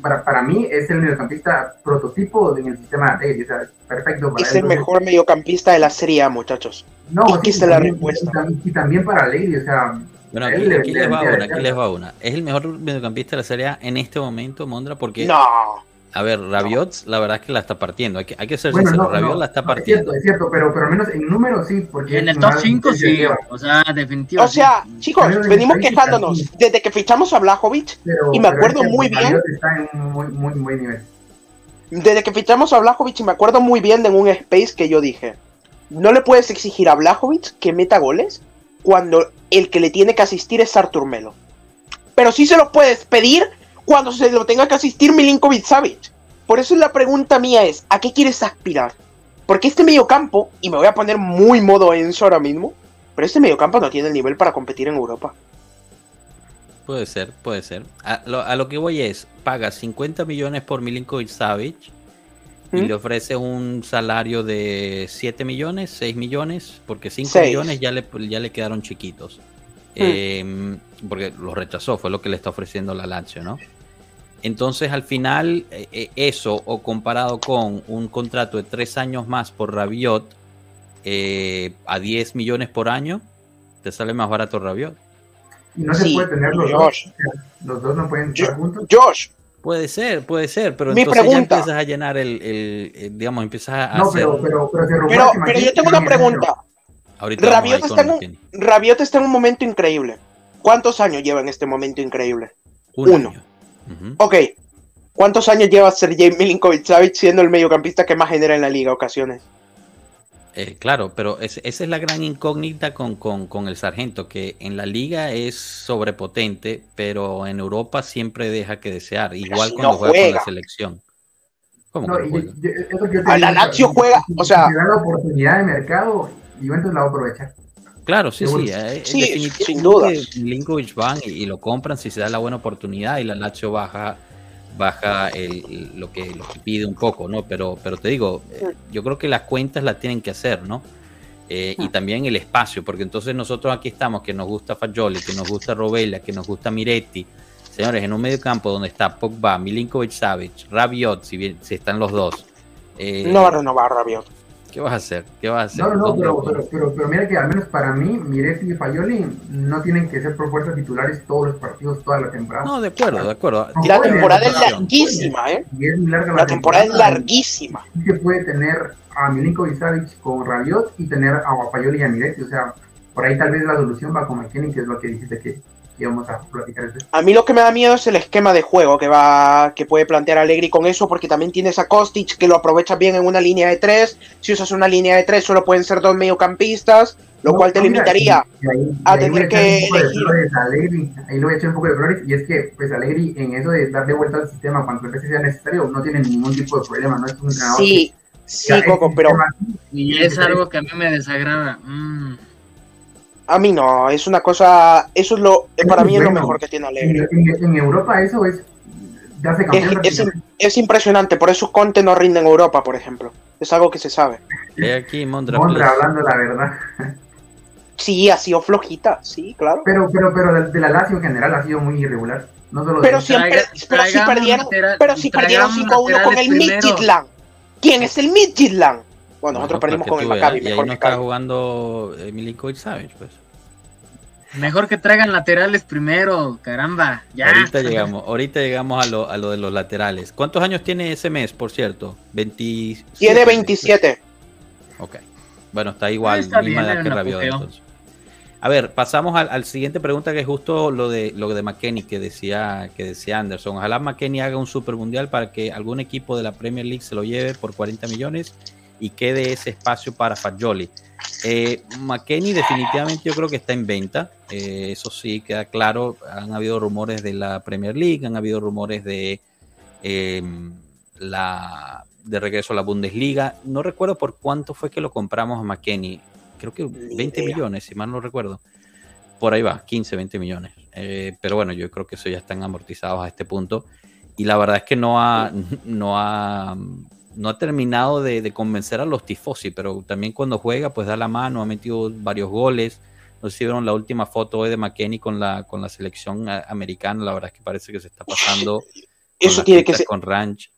Speaker 4: para, para mí es el mediocampista prototipo en el sistema de o sea, perfecto para
Speaker 5: Es
Speaker 4: él.
Speaker 5: el mejor mediocampista de la Serie A, muchachos.
Speaker 4: No,
Speaker 5: Y que esa es la respuesta.
Speaker 4: Y, tam- y también para Alegre, o sea,
Speaker 1: Bueno, aquí, aquí les va una, aquí les va una. Es el mejor mediocampista de la Serie A en este momento, Mondra, porque,
Speaker 5: No.
Speaker 1: A ver, Rabiot, la verdad es que la está partiendo. Hay que, hay que ser
Speaker 4: Bueno,
Speaker 1: sincero,
Speaker 4: no,
Speaker 1: Rabiot
Speaker 4: no,
Speaker 1: la está
Speaker 4: no, es
Speaker 1: partiendo.
Speaker 4: cierto, es cierto, pero, pero al menos en números sí, porque
Speaker 2: En el top
Speaker 4: más
Speaker 2: 5
Speaker 4: difícil
Speaker 2: sí, o sea, definitivamente.
Speaker 5: O sea, chicos,
Speaker 4: Pero
Speaker 5: venimos quejándonos
Speaker 4: sí.
Speaker 5: desde que fichamos a Blajovic,
Speaker 4: Pero-
Speaker 5: y me acuerdo
Speaker 4: es que
Speaker 5: muy bien-
Speaker 4: Rabiot está en un muy, muy buen nivel.
Speaker 5: desde que fichamos a Blajovic, y me acuerdo muy bien de un space que yo dije, no le puedes exigir a Blajovic que meta goles cuando el que le tiene que asistir es Artur Melo. Pero sí se lo puedes pedir cuando se lo tenga que asistir Milinkovic Savic. Por eso la pregunta mía es, ¿a qué quieres aspirar? Porque este mediocampo, y me voy a poner muy modo Enzo ahora mismo, pero este mediocampo no tiene el nivel para competir en Europa.
Speaker 1: Puede ser, puede ser. A lo, a lo que voy es, paga 50 millones por Milinkovic Savic y
Speaker 5: ¿Mm?
Speaker 1: le ofrece un salario de 7 millones, 6 millones, porque 5
Speaker 5: Seis.
Speaker 1: millones ya le, ya le quedaron chiquitos. Eh, porque lo rechazó, fue lo que le está ofreciendo la Lazio, ¿no? Entonces, al final, eh, eh, eso, o comparado con un contrato de 3 años más por Rabiot, eh, a 10 millones por año, te sale más barato Rabiot.
Speaker 4: Y no se
Speaker 5: Sí,
Speaker 4: puede tener los
Speaker 5: Josh.
Speaker 4: dos. los dos no pueden estar juntos.
Speaker 5: Josh,
Speaker 1: Puede ser, puede ser, pero
Speaker 5: Mi
Speaker 1: entonces
Speaker 5: pregunta.
Speaker 1: ya empiezas a llenar el, el- el- digamos, empiezas a
Speaker 4: No,
Speaker 1: hacer...
Speaker 4: pero, pero, pero
Speaker 5: pero, pero yo tengo una pregunta.
Speaker 1: Ahorita
Speaker 5: está, en un. Rabiot está en un momento increíble. ¿Cuántos años lleva en este momento increíble?
Speaker 1: Un
Speaker 5: uno.
Speaker 1: año. Ujú.
Speaker 5: Ok. ¿Cuántos años lleva Sergej Milinkovic Savic siendo el mediocampista que más genera en la liga ocasiones?
Speaker 1: Eh, claro, pero es- esa es la gran incógnita con, con- con el sargento, que en la liga es sobrepotente, pero en Europa siempre deja que desear, igual
Speaker 5: si
Speaker 1: cuando
Speaker 5: no
Speaker 1: juega, con la selección. ¿Cómo
Speaker 4: No,
Speaker 1: que no
Speaker 4: y-
Speaker 1: juega?
Speaker 4: y- es lo que yo te
Speaker 5: A la Lazio juega, o sea-
Speaker 4: Si da la oportunidad de mercado, Juventus la va a aprovechar.
Speaker 1: Claro, sí, sí.
Speaker 4: Seguro.
Speaker 1: eh,
Speaker 5: Sí, sin duda.
Speaker 1: Milinkovic van y, y lo compran si se da la buena oportunidad y la Lazio baja baja el, lo que lo que pide un poco, ¿no? Pero pero te digo, eh, yo creo que las cuentas las tienen que hacer, ¿no? Eh, y también el espacio, porque entonces nosotros aquí estamos, que nos gusta Fagioli, que nos gusta Robella, que nos gusta Miretti, señores, en un medio campo donde está Pogba, Milinkovic Savic, Rabiot, si bien si están los dos, eh,
Speaker 5: No va a renovar Rabiot.
Speaker 1: ¿Qué vas a hacer? ¿Qué vas a hacer?
Speaker 4: No, no, no,
Speaker 1: ¿Dónde
Speaker 4: pero, pero, pero, pero mira que al menos para mí, Miretti y Fayoli no tienen que ser propuestas titulares todos los partidos, toda la temporada.
Speaker 1: No, de acuerdo, de acuerdo.
Speaker 4: No,
Speaker 5: La temporada es larguísima, ¿eh?
Speaker 4: Y es muy larga
Speaker 5: La temporada es larguísima.
Speaker 4: Sí se puede tener a Milinkovic Savic con Rabiot y tener a Fayoli y a Miretti. O sea, por ahí tal vez la solución va con McKinney, que es lo que dijiste que, vamos a platicar
Speaker 5: A mí lo que me da miedo es el esquema de juego que va que puede plantear Allegri con eso, porque también tienes a Kostic que lo aprovecha bien en una línea de tres. Si usas una línea de tres, solo pueden ser dos mediocampistas, lo
Speaker 4: No,
Speaker 5: cual te
Speaker 4: no,
Speaker 5: limitaría.
Speaker 4: ahí-
Speaker 5: a tener que elegir.
Speaker 4: Allegri, ahí le voy a echar un poco de flores, y es que pues Allegri en eso de darle vuelta al sistema cuando veces sea necesario, no tiene ningún tipo de problema, no es un entrenador
Speaker 5: Sí,
Speaker 4: que-
Speaker 5: sí, Coco, pero
Speaker 2: Y es algo que a mí me desagrada. Mm.
Speaker 5: A mí no, es una cosa, eso es lo, para mí es lo mejor que tiene
Speaker 4: En,
Speaker 5: Allegri.
Speaker 4: en- en Europa eso es ya se cambió
Speaker 5: Es, es- es impresionante, por eso Conte no rinde en Europa, por ejemplo. Es algo que se sabe.
Speaker 1: He aquí Mondra,
Speaker 4: Mondra hablando la verdad.
Speaker 5: Sí, ha sido flojita, sí, claro.
Speaker 4: Pero, pero, pero de, de la Lazio en general ha sido muy irregular. No solo de
Speaker 5: Pero
Speaker 4: él.
Speaker 5: siempre,
Speaker 2: Traiga-
Speaker 5: pero si perdieron, pero si perdieron
Speaker 2: traigamos
Speaker 5: 5-1 con el. Midtjylland. ¿Quién es el Midtjylland? Bueno, nosotros
Speaker 1: Bueno,
Speaker 5: perdimos con el
Speaker 1: veas,
Speaker 5: Maccabi,
Speaker 1: Y ahí
Speaker 5: mejor
Speaker 1: no
Speaker 5: que
Speaker 1: está jugando Milinkovic Savic, pues.
Speaker 2: Mejor que traigan laterales primero, caramba. Ya.
Speaker 1: Ahorita llegamos, ahorita llegamos a lo, a lo de los laterales. ¿Cuántos años tiene ese mes, por cierto? 27.
Speaker 5: Tiene 27.
Speaker 1: Ok. Bueno, está igual,
Speaker 2: Está
Speaker 1: misma
Speaker 2: bien,
Speaker 1: edad que Rabiot entonces. A ver, pasamos al, al siguiente pregunta que es justo lo de lo de McKenny que decía que decía Anderson. Ojalá McKenny haga un super mundial para que algún equipo de la Premier League se lo lleve por 40 millones y quede ese espacio para Fagioli. Eh, McKenny definitivamente yo creo que está en venta. Eh, eso sí queda claro. Han habido rumores de la Premier League, han habido rumores de eh, la de regreso a la Bundesliga. No recuerdo por cuánto fue que lo compramos a McKenny. Creo que 20
Speaker 5: idea.
Speaker 1: millones, si mal no recuerdo. Por ahí va, 15, 20 millones. Eh, pero bueno, yo creo que eso ya están amortizados a este punto. Y la verdad es que no ha, no ha, no ha terminado de, de convencer a los tifosi, pero también cuando juega, pues da la mano, ha metido varios goles. No sé si vieron la última foto hoy de McKenny con la, con la selección eh, americana. La verdad es que parece que se está pasando.
Speaker 5: Eso tiene que ser.
Speaker 1: Con Ranch.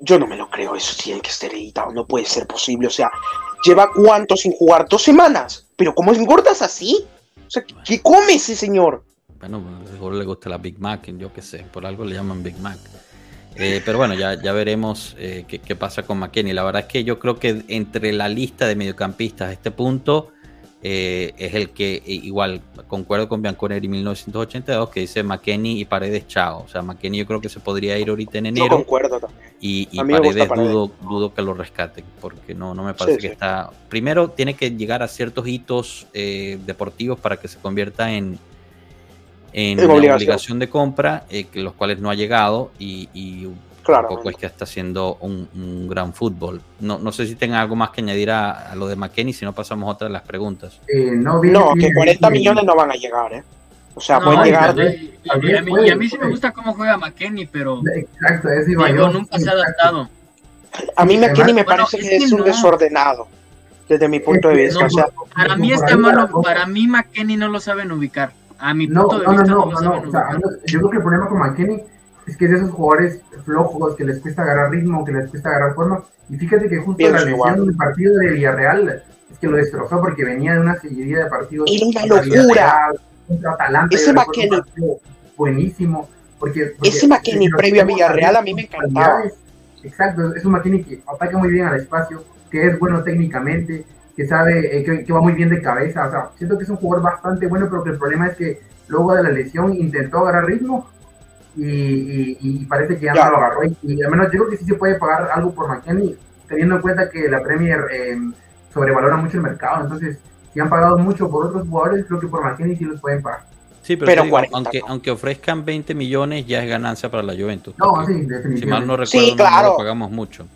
Speaker 5: Yo no me lo creo, eso tiene que estar editado, no puede ser posible. O sea, lleva cuánto sin jugar, dos semanas. Pero ¿cómo engordas así? O sea, ¿qué come ese señor?
Speaker 1: Bueno, seguro le gusta la Big Mac, yo qué sé, por algo le llaman Big Mac. Eh, pero bueno, ya, ya veremos eh, qué, qué pasa con McKenny. La verdad es que yo creo que entre la lista de mediocampistas a este punto eh, es el que igual concuerdo con Bianconeri 1982 que dice McKenny y Paredes chao. O sea, McKenny yo creo que se podría ir ahorita en
Speaker 5: Yo
Speaker 1: enero
Speaker 5: concuerdo también.
Speaker 1: y, y Paredes,
Speaker 5: Paredes.
Speaker 1: dudo, dudo que lo rescaten porque no, no me parece
Speaker 5: Sí,
Speaker 1: que
Speaker 5: sí.
Speaker 1: está... Primero tiene que llegar a ciertos hitos eh, deportivos para que se convierta en, en la
Speaker 5: obligación.
Speaker 1: obligación de compra, eh, que los cuales no ha llegado y, y
Speaker 5: Claro.
Speaker 1: tampoco es que está haciendo un, un gran fútbol. No, no sé si tengan algo más que añadir a, a lo de McKenny, si no pasamos a otra de las preguntas.
Speaker 4: Eh, no, bien,
Speaker 5: No,
Speaker 4: bien,
Speaker 5: que 40
Speaker 4: bien.
Speaker 5: millones no van a llegar, ¿eh? O sea,
Speaker 2: No,
Speaker 5: pueden llegar.
Speaker 2: y- y- y a mí, y a mí sí me gusta cómo juega McKenny, pero
Speaker 4: Exacto,
Speaker 2: Diego
Speaker 4: yo.
Speaker 2: nunca se ha adaptado.
Speaker 5: A mí McKinney me
Speaker 2: Bueno,
Speaker 5: parece
Speaker 2: es
Speaker 5: que
Speaker 2: que
Speaker 5: es un
Speaker 2: no.
Speaker 5: desordenado, desde mi punto de vista.
Speaker 2: No,
Speaker 5: o sea,
Speaker 2: Para mí está malo, para mí McKenny no lo saben ubicar. A mi
Speaker 4: No,
Speaker 2: punto de
Speaker 4: no, no,
Speaker 2: vista no,
Speaker 4: no, no,
Speaker 2: saben
Speaker 4: o sea, no, yo creo que el problema con McKenny es que es de esos jugadores flojos que les cuesta agarrar ritmo, que les cuesta agarrar forma. Y fíjate que justo
Speaker 5: Pienso
Speaker 4: la lesión del partido de Villarreal es que lo destrozó porque venía de una seguidilla de partidos.
Speaker 5: Era una locura.
Speaker 4: Contra Atalanta,
Speaker 5: Ese
Speaker 4: partido buenísimo. Porque, porque-
Speaker 5: Ese
Speaker 4: porque
Speaker 5: previo a Villarreal a mí me encantaba.
Speaker 4: Exacto, es un McKennie que ataca muy bien al espacio, que es bueno técnicamente, que sabe, eh, que, que va muy bien de cabeza. O sea, siento que es un jugador bastante bueno, pero que el problema es que luego de la lesión intentó agarrar ritmo y, y- y parece que ya,
Speaker 5: Ya.
Speaker 4: no lo agarró. Y, y al menos yo creo que sí se puede pagar algo por McKennie, teniendo en cuenta que la Premier eh, sobrevalora mucho el mercado. Entonces, si han pagado mucho por otros jugadores, creo que por McKennie sí los pueden pagar.
Speaker 1: Sí, pero,
Speaker 5: Pero
Speaker 1: te digo,
Speaker 5: 40,
Speaker 1: aunque,
Speaker 5: ¿no?
Speaker 1: aunque ofrezcan 20 millones, ya es ganancia para la Juventus.
Speaker 4: No, sí,
Speaker 1: Si
Speaker 4: definitivamente.
Speaker 1: mal no
Speaker 5: Sí,
Speaker 1: recuerdo, no- no,
Speaker 5: claro.
Speaker 1: lo pagamos mucho.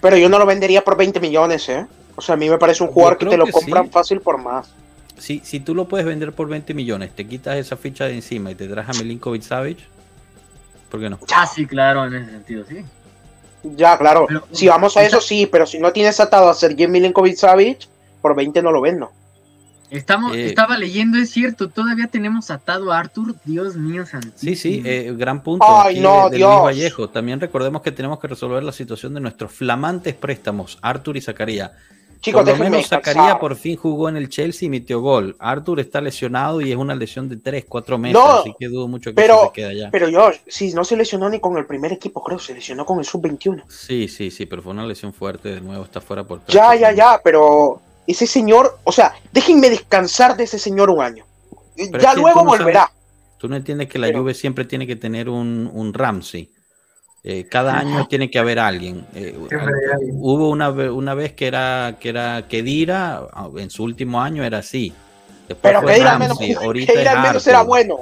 Speaker 5: Pero yo no lo vendería por 20 millones, ¿eh? O sea, a mí me parece un jugador que te lo
Speaker 1: que
Speaker 5: compran
Speaker 1: sí.
Speaker 5: fácil por más.
Speaker 1: Si, si tú lo puedes vender por 20 millones, te quitas esa ficha de encima y te traes a Milinkovic Savic, ¿por qué no?
Speaker 2: Ah, sí, claro, en ese sentido, sí.
Speaker 5: Ya, claro.
Speaker 2: Pero-
Speaker 5: si vamos a eso, sí, pero si no tienes atado a Sergei Milinkovic Savic, por 20 no lo vendo.
Speaker 2: Estamos,
Speaker 1: Eh.
Speaker 2: estaba leyendo, es cierto, todavía tenemos atado a Arthur, Dios mío santísimo.
Speaker 1: Sí, sí, eh, gran punto
Speaker 5: Ay,
Speaker 1: aquí
Speaker 5: no,
Speaker 1: de, de
Speaker 5: Dios.
Speaker 1: Luis Vallejo. También recordemos que tenemos que resolver la situación de nuestros flamantes préstamos, Arthur y Zacarías.
Speaker 5: Chicos,
Speaker 1: por lo menos Zacarías por fin jugó en el Chelsea y metió gol. Arthur está lesionado y es una lesión de 3, 4 meses,
Speaker 5: No,
Speaker 1: así que dudo mucho que
Speaker 5: pero-
Speaker 1: se quede allá.
Speaker 5: Pero yo, sí, no se lesionó ni con el primer equipo, creo, se lesionó con el sub-21.
Speaker 1: Sí, sí, sí, pero fue una lesión fuerte, de nuevo está fuera por
Speaker 5: Ya, ya, ya, pero ese señor, o sea, déjenme descansar de ese señor un año. ya luego
Speaker 1: no
Speaker 5: volverá.
Speaker 1: Tú no entiendes que la
Speaker 5: Pero-
Speaker 1: Juve siempre tiene que tener un, un Ramsey. Eh, cada año tiene que haber alguien. Eh, hubo una, ve- una vez que era que era Kedira, ah, en su último año era así. Después
Speaker 5: Pero dirá al menos,
Speaker 1: es
Speaker 5: al menos era bueno.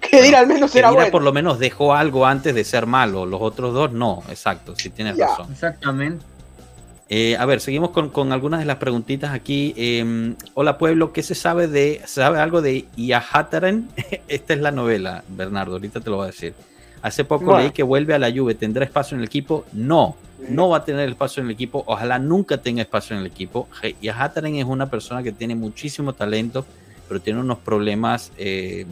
Speaker 5: Que dirá al menos era
Speaker 1: Kedira
Speaker 5: bueno.
Speaker 1: por lo menos dejó algo antes de ser malo. Los otros dos no, exacto, sí tienes razón.
Speaker 2: Exactamente.
Speaker 1: Eh, a ver, seguimos con, con algunas de las preguntitas aquí. Eh, hola pueblo, ¿qué se sabe de, se sabe algo de Iahataren? Esta es la novela, Bernardo, ahorita te lo voy a decir. Hace poco
Speaker 5: Bueno.
Speaker 1: leí que vuelve a la Juve, ¿tendrá espacio en el equipo? No, no va a tener espacio en el equipo, ojalá nunca tenga espacio en el equipo. Je- Iahataren es una persona que tiene muchísimo talento, pero tiene unos problemas, eh,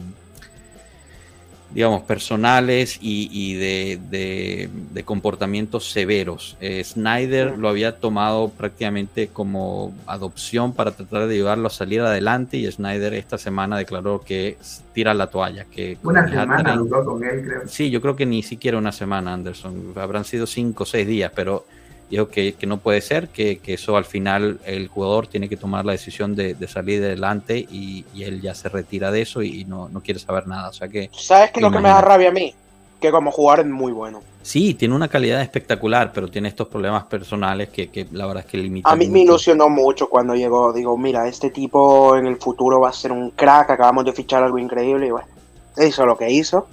Speaker 1: digamos, personales y, y de, de- de comportamientos severos. Eh, Snyder lo había tomado prácticamente como adopción para tratar de ayudarlo a salir adelante y Snyder esta semana declaró que tira la toalla, que
Speaker 4: Una semana duró con él, creo.
Speaker 1: Sí, yo creo que ni siquiera una semana, Anderson. Habrán sido cinco o seis días, pero dijo que, que no puede ser, que, que eso al final el jugador tiene que tomar la decisión de, de salir adelante y, y él ya se retira de eso y no, no quiere saber nada. O sea que
Speaker 5: ¿Sabes qué es lo que me da rabia a mí? Que como jugador es muy bueno.
Speaker 1: sí, tiene una calidad espectacular, pero tiene estos problemas personales que, que la verdad es que limitan.
Speaker 5: A mí me ilusionó mucho cuando llegó. Digo, mira, este tipo en el futuro va a ser un crack. Acabamos de fichar algo increíble. Y bueno, hizo lo que hizo.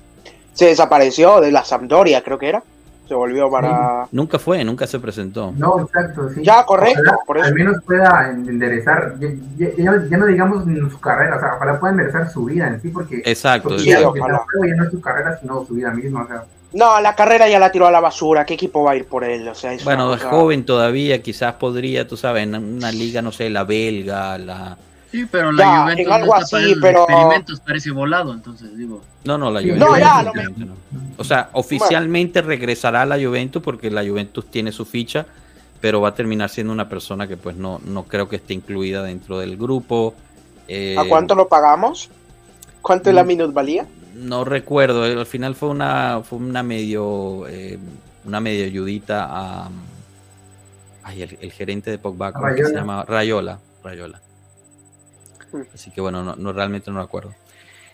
Speaker 5: Se desapareció de la Sampdoria, creo que era. Se volvió para.
Speaker 1: Nunca fue, nunca se presentó.
Speaker 4: No, exacto, sí.
Speaker 5: Ya, correcto.
Speaker 4: Ojalá
Speaker 5: Por eso.
Speaker 4: al menos pueda enderezar, ya, ya- ya- ya no digamos ni su carrera, o sea, ojalá pueda enderezar su vida en sí, porque
Speaker 1: Exacto.
Speaker 4: porque
Speaker 5: Sí,
Speaker 4: ya, ya no es su carrera, sino su vida misma, o sea.
Speaker 5: No, la carrera ya la tiró a la basura. ¿Qué equipo va a ir por él? O sea, es
Speaker 1: Bueno, es
Speaker 5: cosa-
Speaker 1: joven todavía, quizás podría, tú sabes, en una liga, no sé, la belga, la...
Speaker 2: Sí, pero
Speaker 5: Ya,
Speaker 2: la Juventus
Speaker 5: en algo
Speaker 2: no está
Speaker 5: así, pero-
Speaker 2: experimentos, parece volado, entonces digo.
Speaker 1: No, no, la Juventus.
Speaker 5: No, ya,
Speaker 1: no. O sea, oficialmente regresará a la Juventus porque la Juventus tiene su ficha, pero va a terminar siendo una persona que pues no, no creo que esté incluida dentro del grupo. Eh,
Speaker 5: ¿A cuánto lo pagamos? ¿Cuánto es la
Speaker 1: Mm.
Speaker 5: minusvalía?
Speaker 1: No recuerdo, eh, al final fue una, fue una medio, eh, una medio ayudita a... Ay, el, el gerente de Pogba, ¿cómo es que se llama? Rayola, Rayola. Así que bueno, no, no- realmente no me acuerdo.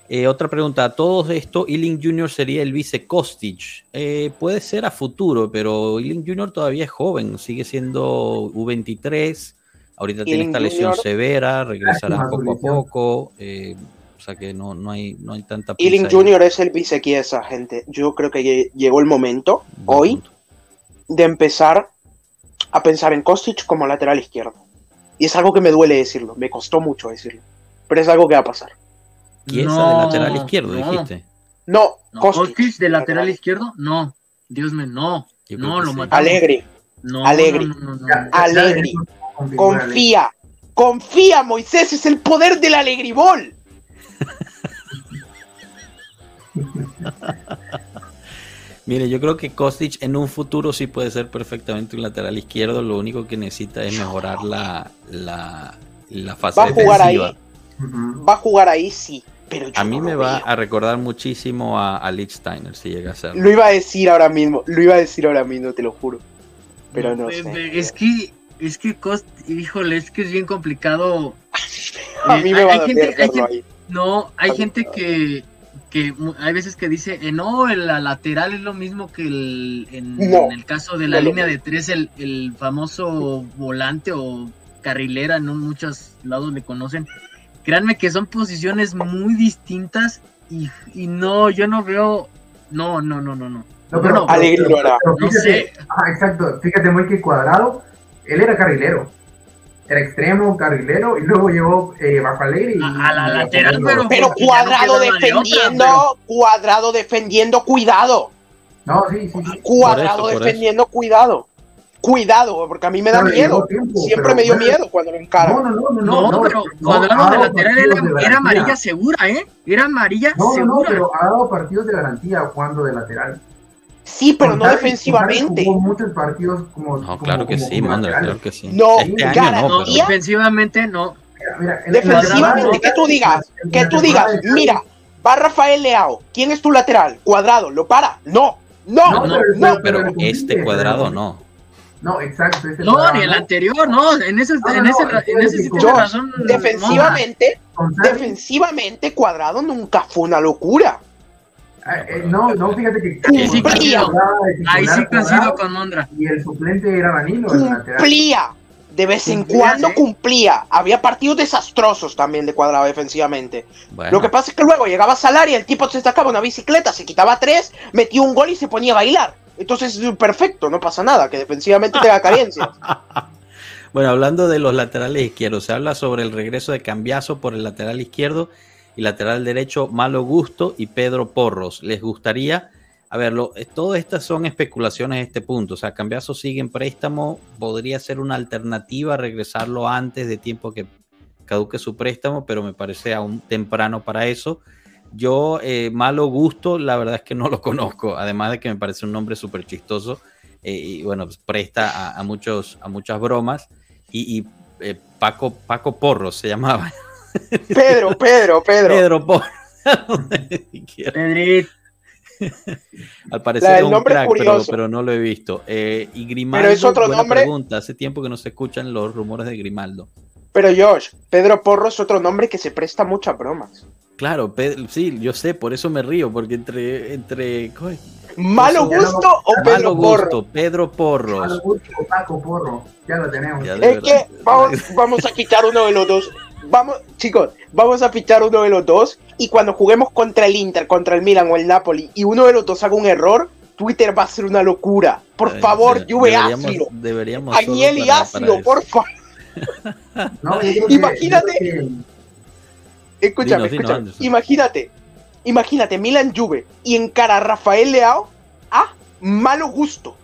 Speaker 1: Eh, otra pregunta, ¿a todo esto Ealing Jr. sería el vice Kostic? Eh, puede ser a futuro, pero Ealing Jr. todavía es joven, sigue siendo U23, ahorita tiene esta lesión
Speaker 5: Jr.
Speaker 1: severa, regresará poco a poco, eh, o sea que no, no, hay, no hay tanta
Speaker 5: Ealing. Jr. es el vicequiesa, gente. Yo creo que lle- llegó el momento,
Speaker 1: Buen
Speaker 5: hoy,
Speaker 1: punto.
Speaker 5: de empezar a pensar en Kostic como lateral izquierdo. Y es algo que me duele decirlo, me costó mucho decirlo. Pero es algo que va a pasar.
Speaker 1: Chiesa
Speaker 2: No,
Speaker 1: de lateral izquierdo,
Speaker 2: no.
Speaker 1: dijiste.
Speaker 5: No,
Speaker 2: No,
Speaker 5: Kostic,
Speaker 2: de lateral izquierdo, no. Dios mío, no. No, lo
Speaker 1: sí.
Speaker 5: Alegre,
Speaker 2: No,
Speaker 5: Alegre. Alegre. confía, confía, Moisés, es el poder del alegribol.
Speaker 1: Mire, yo creo que Kostic en un futuro sí puede ser perfectamente un lateral izquierdo. Lo único que necesita es mejorar la, la, la fase
Speaker 5: Va a jugar ahí,
Speaker 1: defensiva.
Speaker 4: Ujú.
Speaker 5: va a jugar ahí, sí. Pero yo
Speaker 1: A mí
Speaker 5: no
Speaker 1: me va
Speaker 5: veo.
Speaker 1: a recordar muchísimo a, a Lichtsteiner si llega a ser.
Speaker 5: Lo iba a decir ahora mismo, lo iba a decir ahora mismo, te lo juro. Pero no sé.
Speaker 2: Es que, es que Cost, híjole, es que es bien complicado.
Speaker 5: A mí me
Speaker 2: hay-
Speaker 5: va a doler
Speaker 2: gente- hay
Speaker 5: verlo
Speaker 2: gente-
Speaker 5: ahí.
Speaker 2: No, hay
Speaker 5: Ay,
Speaker 2: gente que, que mu- hay veces que dice, eh, no, el la lateral es lo mismo que el, en,
Speaker 5: No,
Speaker 2: en el caso de la
Speaker 5: no
Speaker 2: línea de tres, el, el famoso volante o carrilera, en un- muchos lados le conocen. Créanme que son posiciones muy distintas y, y no, yo no veo, no, no, no, no, no.
Speaker 4: No, pero,
Speaker 2: Bueno,
Speaker 4: pero
Speaker 2: No
Speaker 4: fíjate-
Speaker 2: sé,
Speaker 4: Ah, exacto. Fíjate muy que cuadrado, él era carrilero. Era extremo, carrilero, y luego llegó eh, bajo Alegre y.
Speaker 2: A- a la
Speaker 4: y-
Speaker 2: lateral, pero- no
Speaker 5: cuadrado
Speaker 2: quedaba de otra,
Speaker 5: defendiendo, cuadrado defendiendo, cuidado.
Speaker 4: No, sí, sí, sí.
Speaker 5: Cuadrado
Speaker 1: por eso.
Speaker 5: defendiendo, cuidado. Cuidado, porque a mí me da
Speaker 4: Pero
Speaker 5: miedo.
Speaker 4: tiempo,
Speaker 5: Siempre
Speaker 4: pero
Speaker 5: me dio miedo cuando lo encara.
Speaker 4: No, no, no, no,
Speaker 2: no,
Speaker 4: no,
Speaker 2: pero
Speaker 4: no,
Speaker 2: cuadrado de lateral era,
Speaker 4: de
Speaker 2: era amarilla segura, ¿eh? Era amarilla
Speaker 4: No, no, no,
Speaker 2: segura.
Speaker 4: pero ha dado partidos de garantía jugando de lateral.
Speaker 5: Sí, pero no defensivamente.
Speaker 4: Jugó muchos partidos como.
Speaker 1: No,
Speaker 4: como-
Speaker 1: claro que
Speaker 4: como-
Speaker 1: sí,
Speaker 4: como lateral.
Speaker 1: claro que sí.
Speaker 5: No,
Speaker 1: este no, pero
Speaker 2: defensivamente no.
Speaker 4: Mira, mira, en-
Speaker 5: Defensivamente, que tú digas, que tú digas, mira, va Rafael Leao, ¿quién es tu lateral? Cuadrado, ¿lo para? No, no,
Speaker 2: No,
Speaker 5: no,
Speaker 2: no,
Speaker 1: pero este cuadrado no.
Speaker 4: No, exacto. ese
Speaker 2: No,
Speaker 4: cuadrado
Speaker 2: ni el anterior, no. En ese,
Speaker 4: No,
Speaker 2: en
Speaker 4: no,
Speaker 2: ese,
Speaker 4: no,
Speaker 2: en ese sí tiene razón.
Speaker 5: Defensivamente, defensivamente Cuadrado nunca fue una locura.
Speaker 4: Eh, eh, no, no, fíjate que
Speaker 2: ahí sí coincido, ahí sí coincido con Mondra.
Speaker 4: Y el suplente era Danilo.
Speaker 5: Cumplía, de vez en cuando cumplía. Había partidos desastrosos también de Cuadrado defensivamente. Lo que pasa es que luego llegaba Salari, el tipo se sacaba una bicicleta, se quitaba tres, metía un gol y se ponía a bailar. Entonces, perfecto, no pasa nada, que defensivamente tenga carencias.
Speaker 1: bueno, hablando de los laterales izquierdos, se habla sobre el regreso de Cambiazo por el lateral izquierdo y lateral derecho Malo Gusto y Pedro Porros. ¿Les gustaría? A ver, eh, todas estas son especulaciones a este punto. O sea, Cambiazo sigue en préstamo, podría ser una alternativa regresarlo antes de tiempo que caduque su préstamo, pero me parece aún temprano para eso. Yo, eh, Malo Gusto, la verdad es que no lo conozco, además de que me parece un nombre súper chistoso eh, y bueno, pues presta a, muchos, a muchas bromas. Y, Paco, Paco Porros se llamaba.
Speaker 5: Pedro, Pedro, Pedro.
Speaker 1: Pedro Porros.
Speaker 2: Pedrito.
Speaker 1: Al parecer es un crack, pero, no lo he visto. Eh, y Grimaldo,
Speaker 5: pero es otro nombre.
Speaker 1: Pregunta. Hace tiempo que no se escuchan los rumores de Grimaldo.
Speaker 5: Pero Josh, Pedro Porro es otro nombre que se presta muchas bromas.
Speaker 1: Claro, sí, yo sé, por eso me río, porque entre. entre
Speaker 5: ¿Malo gusto o Pedro Porro?
Speaker 1: Pedro Porros.
Speaker 4: Malo gusto o Paco Porro, ya lo tenemos.
Speaker 5: es que vamos, vamos a quitar uno de los dos vamos, chicos, vamos a fichar uno de los dos y cuando juguemos contra el Inter, contra el Milan o el Napoli y uno de los dos haga un error, Twitter va a ser una locura. Por favor, Juve, hazlo.
Speaker 1: Deberíamos
Speaker 5: y hazlo, por favor. imagínate. Escúchame, escúchame. imagínate. Imagínate, Milan Juve y encara a Rafael Leao a malo gusto.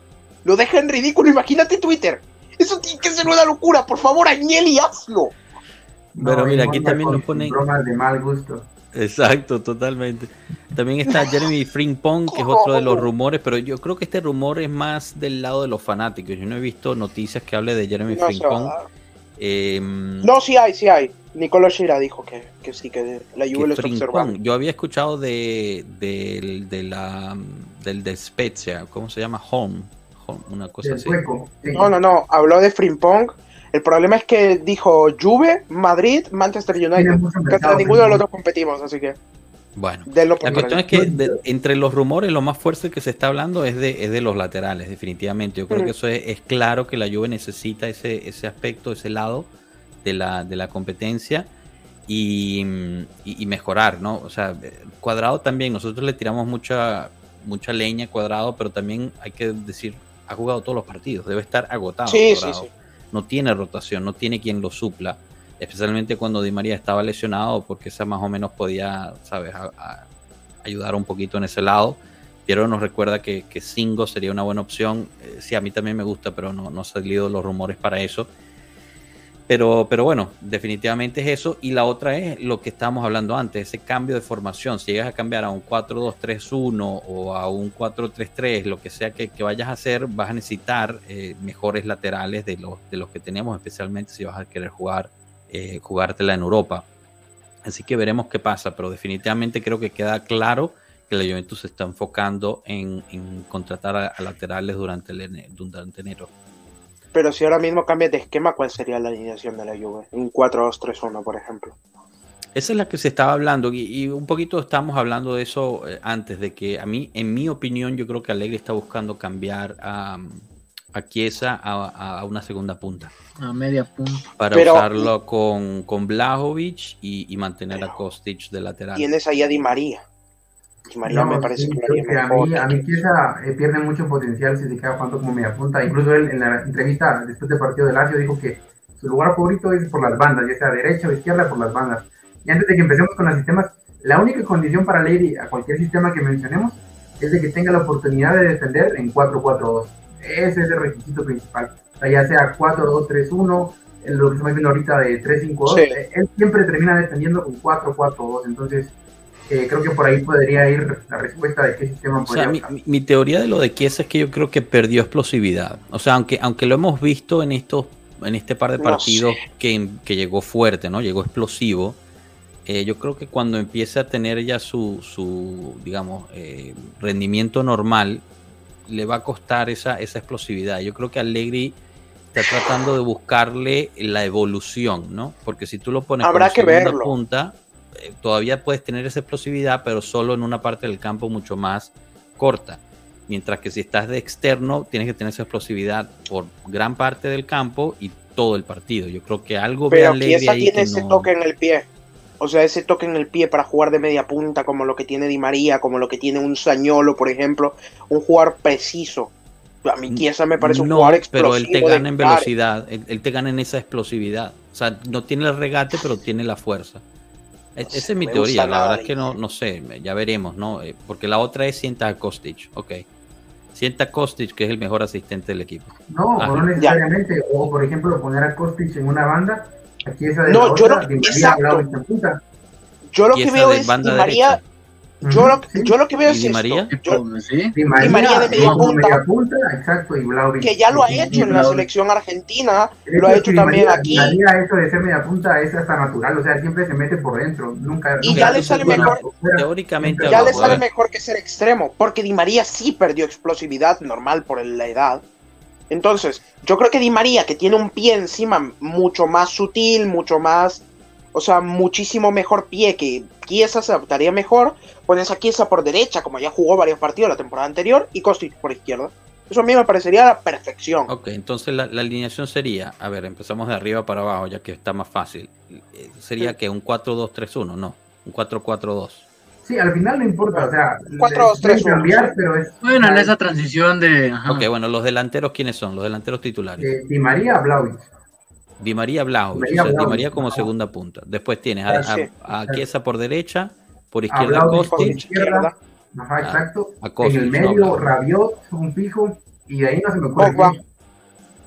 Speaker 5: Lo deja en ridículo. Imagínate Twitter. Eso tiene que ser una locura. Por favor, Agnel y hazlo.
Speaker 1: Pero mira, aquí también nos ponen.
Speaker 4: Bromas de mal gusto.
Speaker 1: Exacto, totalmente. También está Jeremy Frimpong, que es otro de los rumores, pero yo creo que este rumor es más del lado de los fanáticos. Yo no he visto noticias que hable de Jeremy no, Frimpong.
Speaker 5: Em, no, sí hay, sí hay. Nicolás Shira dijo que, que, sí, que la Juve lo está observando.
Speaker 1: Yo había escuchado de, de, la, del de Spezia, ¿cómo se llama? Home. Home una cosa así.
Speaker 5: No, no, no. Habló de Frimpong el problema es que dijo Juve, Madrid, Manchester United. Contra ninguno de los dos competimos, así que.
Speaker 1: Bueno, la cuestión es que entre los rumores lo más fuerte que se está hablando es de, es de los laterales, definitivamente. Yo creo que eso es, claro que la Juve necesita ese, ese aspecto, ese lado de la, de la competencia y, mejorar, ¿no? O sea, Cuadrado también, nosotros le tiramos mucha, mucha leña a Cuadrado, pero también hay que decir, ha jugado todos los partidos, debe estar agotado.
Speaker 5: Sí, sí, sí
Speaker 1: no tiene rotación, no tiene quien lo supla, especialmente cuando Di María estaba lesionado, porque esa más o menos podía, ¿sabes?, ayudar un poquito en ese lado. Piero nos recuerda que, que sería una buena opción. Eh, sí, a mí también me gusta, pero no, no han salido los rumores para eso. Pero, pero bueno, definitivamente es eso. Y la otra es lo que estábamos hablando antes, ese cambio de formación. Si llegas a cambiar a un 4-2-3-1 o a un 4-3-3, lo que sea que, vayas a hacer, vas a necesitar eh, mejores laterales de los, de los que tenemos, especialmente si vas a querer jugar, eh, jugártela en Europa. Así que veremos qué pasa, pero definitivamente creo que queda claro que la Juventus se está enfocando en, contratar a, laterales durante, el, durante enero.
Speaker 5: Pero si ahora mismo cambias de esquema, ¿cuál sería la alineación de la Juve? Un 4-2-3-1, por ejemplo.
Speaker 1: Esa es la que se estaba hablando y, un poquito estamos hablando de eso eh, antes, de que a mí, en mi opinión, yo creo que Alegre está buscando cambiar a, a Chiesa a, una segunda punta.
Speaker 2: A media punta.
Speaker 1: Para usarlo con, con Blajovic y, mantener a Kostic de lateral.
Speaker 5: Tienes ahí a Di María. María me parece que,
Speaker 4: a mí, a mí Chiesa eh, pierde mucho potencial si se queda jugando como media punta. Incluso él en la entrevista después del partido de Lazio dijo que su lugar favorito es por las bandas, ya sea derecha o izquierda por las bandas. Y antes de que empecemos con los sistemas, la única condición para Lady a cualquier sistema que mencionemos es de que tenga la oportunidad de defender en 4-4-2. Ese es el requisito principal. O sea, ya sea 4-2-3-1, lo que estamos viendo ahorita de 3-5-2, eh, él siempre termina defendiendo con 4-4-2. Entonces, eh, creo que por ahí podría ir la respuesta de qué sistema podría
Speaker 1: o sea, mi, teoría de lo de Kiesa es que yo creo que perdió explosividad. O sea, aunque, aunque lo hemos visto en estos en este par de partidos que, llegó fuerte, ¿no? Llegó explosivo. Eh, yo creo que cuando empiece a tener ya su, su digamos, eh, rendimiento normal, le va a costar esa, esa explosividad. Yo creo que Allegri está tratando de buscarle la evolución, ¿no? Porque si tú lo pones
Speaker 5: Habrá
Speaker 1: como
Speaker 5: que
Speaker 1: segunda
Speaker 5: verlo.
Speaker 1: punta, todavía puedes tener esa explosividad, pero solo en una parte del campo mucho más corta. Mientras que si estás de externo, tienes que tener esa explosividad por gran parte del campo y todo el partido. Yo creo que algo
Speaker 5: Pero Chiesa tiene ese
Speaker 1: no-
Speaker 5: toque en el pie. O sea, ese toque en el pie para jugar de media punta, como lo que tiene Di María, como lo que tiene un Sañolo, por ejemplo. Un jugador preciso. A mí Chiesa me parece un
Speaker 1: no,
Speaker 5: jugador explosivo.
Speaker 1: pero él te gana en velocidad, él, él te gana en esa explosividad. O sea, no tiene el regate, pero tiene la fuerza.
Speaker 5: No sé,
Speaker 1: Esa es mi teoría, la verdad es que no, no sé, ya veremos, ¿no? Eh, Porque la otra es sienta a Kostic, ok. Sienta a Kostic, que es el mejor asistente del equipo.
Speaker 4: No,
Speaker 1: Ajá.
Speaker 4: no necesariamente. O, por ejemplo, poner a Kostic en una banda. Aquí esa de
Speaker 5: No,
Speaker 4: la
Speaker 5: yo
Speaker 4: otra,
Speaker 5: no-
Speaker 4: Di María,
Speaker 5: exacto. Yo lo que veo
Speaker 1: de
Speaker 5: es
Speaker 1: banda
Speaker 5: Di María.
Speaker 1: derecha.
Speaker 5: Yo lo,
Speaker 4: sí.
Speaker 5: yo lo que veo
Speaker 1: ¿Y
Speaker 5: es esto.
Speaker 1: María?
Speaker 5: Yo-
Speaker 2: Sí.
Speaker 4: Di María,
Speaker 5: María de media punta.
Speaker 4: media punta, exacto, y
Speaker 5: que ya lo ha
Speaker 4: Y-
Speaker 5: hecho
Speaker 4: y
Speaker 5: en la selección argentina, lo ha
Speaker 4: hecho,
Speaker 5: también
Speaker 4: María-
Speaker 5: aquí.
Speaker 4: María, eso de ser media punta es hasta natural, o sea, siempre se mete por dentro, nunca.
Speaker 5: Y
Speaker 4: nunca
Speaker 5: ya le sale mejor.
Speaker 4: fuera.
Speaker 1: Teóricamente
Speaker 4: Ya
Speaker 5: le sale
Speaker 1: ver,
Speaker 5: mejor que ser extremo, porque Di María sí perdió explosividad normal por la edad. Entonces, yo creo que Di María, que tiene un pie encima mucho más sutil, mucho más, o sea, muchísimo mejor pie que Chiesa se adaptaría mejor, pones a Chiesa por derecha, como ya jugó varios partidos la temporada anterior, y Kostic por izquierda. Eso a mí me parecería la perfección.
Speaker 1: Ok, entonces la, la alineación sería, a ver, empezamos de arriba para abajo, ya que está más fácil. Eh, Sería que un 4-2-3-1, no, un 4-4-2.
Speaker 4: Sí, al final no importa, o sea,
Speaker 5: Cuatro,
Speaker 4: le
Speaker 5: dos, tres,
Speaker 4: pueden
Speaker 5: uno,
Speaker 4: cambiar,
Speaker 5: sí.
Speaker 4: pero es.
Speaker 2: Bueno, en esa transición de. ajá.
Speaker 1: Ok, bueno, los delanteros, ¿quiénes son? Los delanteros titulares.
Speaker 4: eh, Di María, Vlahovic.
Speaker 1: Di María Blajovic,
Speaker 4: Di María
Speaker 1: o sea, Di María como segunda punta. Después tienes a,
Speaker 5: Ah,
Speaker 1: a, a Chiesa por derecha, por
Speaker 4: A
Speaker 1: izquierda
Speaker 4: por
Speaker 1: Kostic,
Speaker 4: izquierda. Ajá,
Speaker 1: Ah,
Speaker 4: exacto.
Speaker 1: a Kostic,
Speaker 4: en el medio. Rabiot, un fijo, y de ahí no se me ocurre.
Speaker 5: Pogba.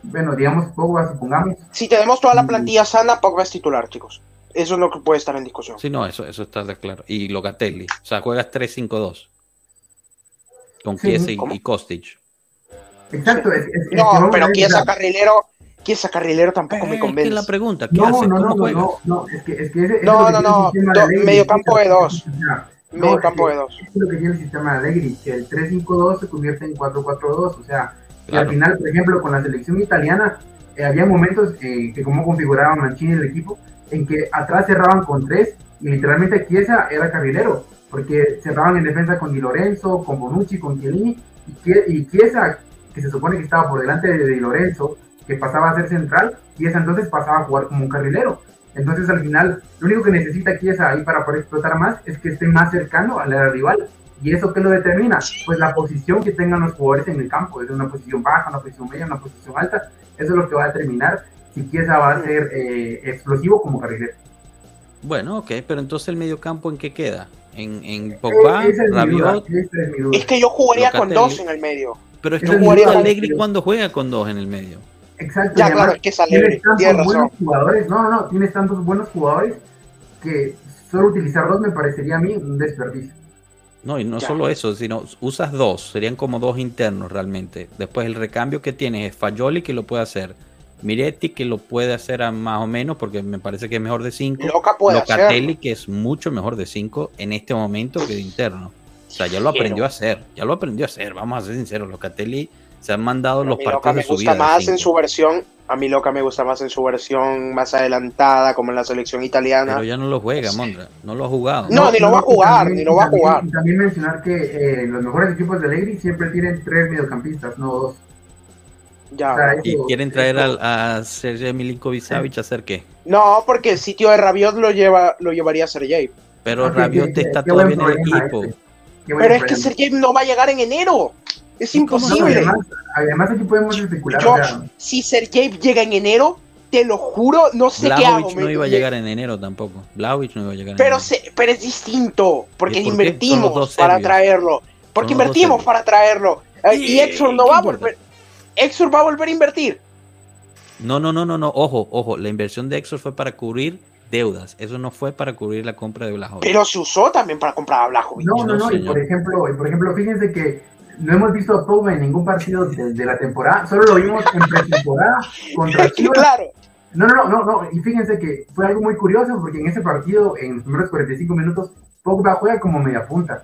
Speaker 4: Bueno, digamos Pogba, supongamos.
Speaker 5: Si tenemos toda la plantilla sana, Pogba es titular, chicos. Eso es lo que puede estar en discusión.
Speaker 1: Sí, no, eso, eso está de claro. Y Locatelli, o sea, juegas 3-5-2. Con
Speaker 4: Sí,
Speaker 1: Chiesa y, y Kostic.
Speaker 4: Exacto, es, es- es que
Speaker 5: No,
Speaker 4: a
Speaker 5: pero Chiesa carrilero, Chiesa carrilero tampoco me
Speaker 1: Eh, es que
Speaker 5: convence.
Speaker 1: la pregunta, ¿qué
Speaker 4: No,
Speaker 1: hace?
Speaker 4: no,
Speaker 1: ¿Cómo
Speaker 4: no, no, no, no, es que, es que ese,
Speaker 5: No, no, no,
Speaker 4: sistema
Speaker 5: do-
Speaker 4: de Allegri,
Speaker 5: medio campo de
Speaker 4: que-
Speaker 5: dos. Medio campo de dos.
Speaker 4: Es lo que tiene el sistema de Allegri, que el 3-5-2 se convierte en 4-4-2, o sea,
Speaker 1: Claro.
Speaker 4: al final, por ejemplo, con la selección italiana, eh, había momentos eh, que como configuraba Mancini el equipo, en que atrás cerraban con tres y literalmente Chiesa era carrilero, porque cerraban en defensa con Di Lorenzo, con Bonucci, con Chiellini, y, Chie- y Chiesa, que se supone que estaba por delante de Di Lorenzo, que pasaba a ser central, Chiesa entonces pasaba a jugar como un carrilero. Entonces al final, lo único que necesita Chiesa ahí para poder explotar más es que esté más cercano al área rival. ¿Y eso qué lo determina? Pues la posición que tengan los jugadores en el campo, es una posición baja, una posición media, una posición alta. Eso es lo que va a determinar si Chiesa va a ser eh, explosivo como carrilero.
Speaker 1: Bueno, ok, pero entonces el mediocampo en qué queda? En, en Pogba,
Speaker 4: Eh, esa es duda,
Speaker 1: Rabiot,
Speaker 4: esa es.
Speaker 5: Es que yo jugaría con dos en el medio.
Speaker 1: pero es que
Speaker 4: esa es
Speaker 1: jugaría cuando juega con dos en el medio.
Speaker 4: Exacto.
Speaker 5: Ya, claro, es que es Allegri,
Speaker 4: tienes tantos buenos jugadores, no, no, no, tienes tantos buenos jugadores que solo utilizar dos me parecería a mí un desperdicio.
Speaker 1: No, y no
Speaker 5: Ya.
Speaker 1: solo eso, sino usas dos, serían como dos internos realmente. Después el recambio que tienes es Fayoli que lo puede hacer, Miretti que lo puede hacer a más o menos porque me parece que es mejor de cinco,
Speaker 5: Loca puede
Speaker 1: Locatelli que es mucho mejor de cinco en este momento que de interno. O sea, ya lo aprendió a hacer, ya lo aprendió a hacer, vamos a ser sinceros, Locatelli se han mandado
Speaker 5: A
Speaker 1: los partidos
Speaker 5: me
Speaker 1: de su
Speaker 5: gusta
Speaker 1: vida. de
Speaker 5: más en su versión. A mí Loca me gusta más en su versión más adelantada, como en la selección italiana.
Speaker 1: Pero ya no lo juega, Mondra, no lo ha jugado.
Speaker 5: No, ni lo va a jugar,
Speaker 4: también-
Speaker 5: ni lo va a
Speaker 4: también-
Speaker 5: jugar.
Speaker 4: y También mencionar que eh, los mejores equipos de Allegri siempre tienen tres mediocampistas, no dos.
Speaker 5: Ya,
Speaker 4: O sea,
Speaker 5: bueno.
Speaker 1: Y
Speaker 4: eso-
Speaker 1: quieren traer
Speaker 4: eso-
Speaker 1: al- a Sergej Milinkovic Savic a hacer qué?
Speaker 5: No, porque el sitio de Rabiot lo lleva, lo llevaría Sergey.
Speaker 1: Pero
Speaker 4: Ah,
Speaker 1: Rabiot está todavía en el equipo.
Speaker 4: buen
Speaker 5: Pero es que. Sergey no va a llegar en enero. Es
Speaker 1: ¿Y cómo
Speaker 4: No,
Speaker 5: imposible.
Speaker 4: además, además aquí podemos especular. Sea,
Speaker 5: Si Sergey llega en enero, te lo juro, no sé qué hago.
Speaker 1: No
Speaker 5: me-
Speaker 1: iba a llegar en enero tampoco. Blajovic no iba a llegar en
Speaker 5: Pero,
Speaker 1: enero.
Speaker 5: se, pero es distinto, porque invertimos para traerlo. Porque
Speaker 1: dos
Speaker 5: invertimos para traerlo. Eh,
Speaker 1: ¿Y
Speaker 5: y Exor no
Speaker 1: qué
Speaker 5: va a volver. Exor va a volver a invertir.
Speaker 1: No, no, no, no, no. Ojo, ojo. La inversión de Exor fue para cubrir deudas. Eso no fue para cubrir la compra de Blajovic.
Speaker 5: Pero se usó también para comprar a Blajovic.
Speaker 4: no, no,
Speaker 1: no,
Speaker 4: no. Y por ejemplo, y por ejemplo, fíjense que no hemos visto a Pogba en ningún partido desde la temporada. Solo lo vimos en pretemporada contra Chivas.
Speaker 5: claro.
Speaker 4: No, no, no, no, no. Y fíjense que fue algo muy curioso porque en ese partido, en los primeros 45 minutos, Pogba juega como media punta.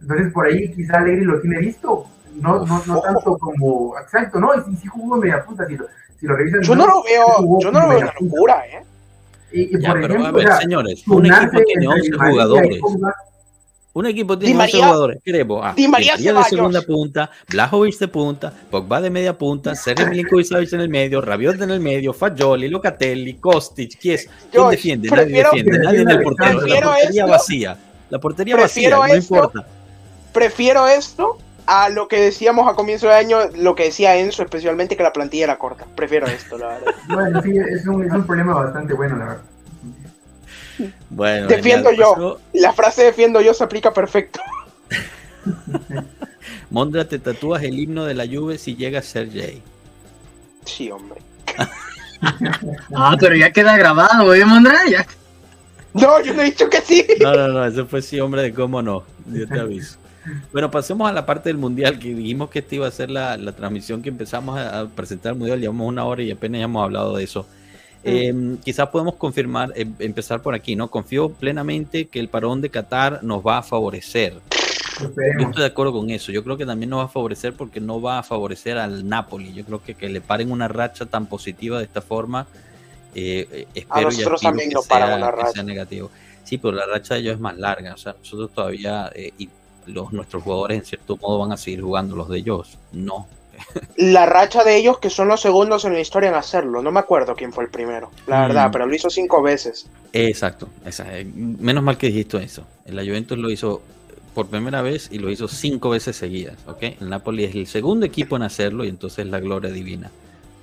Speaker 4: Entonces por ahí quizá Alegri lo tiene visto. No, no, no tanto como. Exacto, no, y sí, sí jugó media punta. Si lo, si lo revisan,
Speaker 5: Yo no lo veo, yo no lo veo una locura, ¿eh?
Speaker 4: Y, y
Speaker 1: Ya,
Speaker 4: por
Speaker 1: pero
Speaker 4: ejemplo,
Speaker 1: a ver,
Speaker 4: o sea,
Speaker 1: señores, un equipo tiene
Speaker 4: entre
Speaker 1: 11
Speaker 4: Di María y
Speaker 1: jugadores.
Speaker 4: Pogba,
Speaker 1: Un equipo
Speaker 5: Di
Speaker 1: tiene 11
Speaker 5: María-
Speaker 1: jugadores. Queremos a
Speaker 5: Di María
Speaker 1: de
Speaker 5: Ceballos.
Speaker 1: segunda punta, Blajovic de punta, Pogba de media punta, Sergio Milinkovic en el medio, Rabiot en el medio, Fagioli, Locatelli, Kostic, Kies. ¿Quién defiende? Nadie
Speaker 5: prefiero-
Speaker 1: defiende, nadie en el portero. La portería
Speaker 5: esto-
Speaker 1: vacía. La portería vacía,
Speaker 5: prefiero
Speaker 1: no
Speaker 5: esto-
Speaker 1: importa.
Speaker 5: Prefiero esto a lo que decíamos a comienzo de año, lo que decía Enzo, especialmente que la plantilla era corta. Prefiero esto, la verdad.
Speaker 4: Bueno, sí, es un, es un problema bastante bueno, la verdad.
Speaker 1: Bueno,
Speaker 5: Defiendo
Speaker 1: genial.
Speaker 5: yo. La frase defiendo yo se aplica perfecto.
Speaker 1: Mondra, te tatúas el himno de la Juve si llega a ser Jay.
Speaker 5: Sí, hombre.
Speaker 2: Ah, pero ya queda grabado, ¿eh, Mondra? Ya.
Speaker 5: No, yo no he dicho que sí.
Speaker 1: No, no, no, eso fue sí, hombre, de cómo no. Yo te aviso. Bueno, pasemos a la parte del mundial, que dijimos que esta iba a ser la, la transmisión que empezamos a, a presentar el mundial. Llevamos una hora y apenas ya hemos hablado de eso. Eh, quizás podemos confirmar, eh, empezar por aquí, ¿no? Confío plenamente que el parón de Qatar nos va a favorecer. Yo estoy de acuerdo con eso. Yo creo que también nos va a favorecer porque no va a favorecer al Napoli. Yo creo que que le paren una racha tan positiva de esta forma, eh, eh, espero y
Speaker 5: nosotros también
Speaker 1: que
Speaker 5: nos paran
Speaker 1: sea-
Speaker 5: una
Speaker 1: que
Speaker 5: racha.
Speaker 1: sea negativo. Sí, pero la racha de ellos es más larga. O sea, nosotros todavía, eh, y los, nuestros jugadores en cierto modo van a seguir jugando, los de ellos no.
Speaker 5: La racha de ellos que son los segundos en la historia en hacerlo. No me acuerdo quién fue el primero, la
Speaker 1: Mm.
Speaker 5: verdad, pero lo hizo cinco veces.
Speaker 1: Exacto, esa- eh, menos mal que dijiste eso. La Juventus lo hizo por primera vez y lo hizo cinco veces seguidas, ¿ok? El Napoli es el segundo equipo en hacerlo y entonces la gloria divina.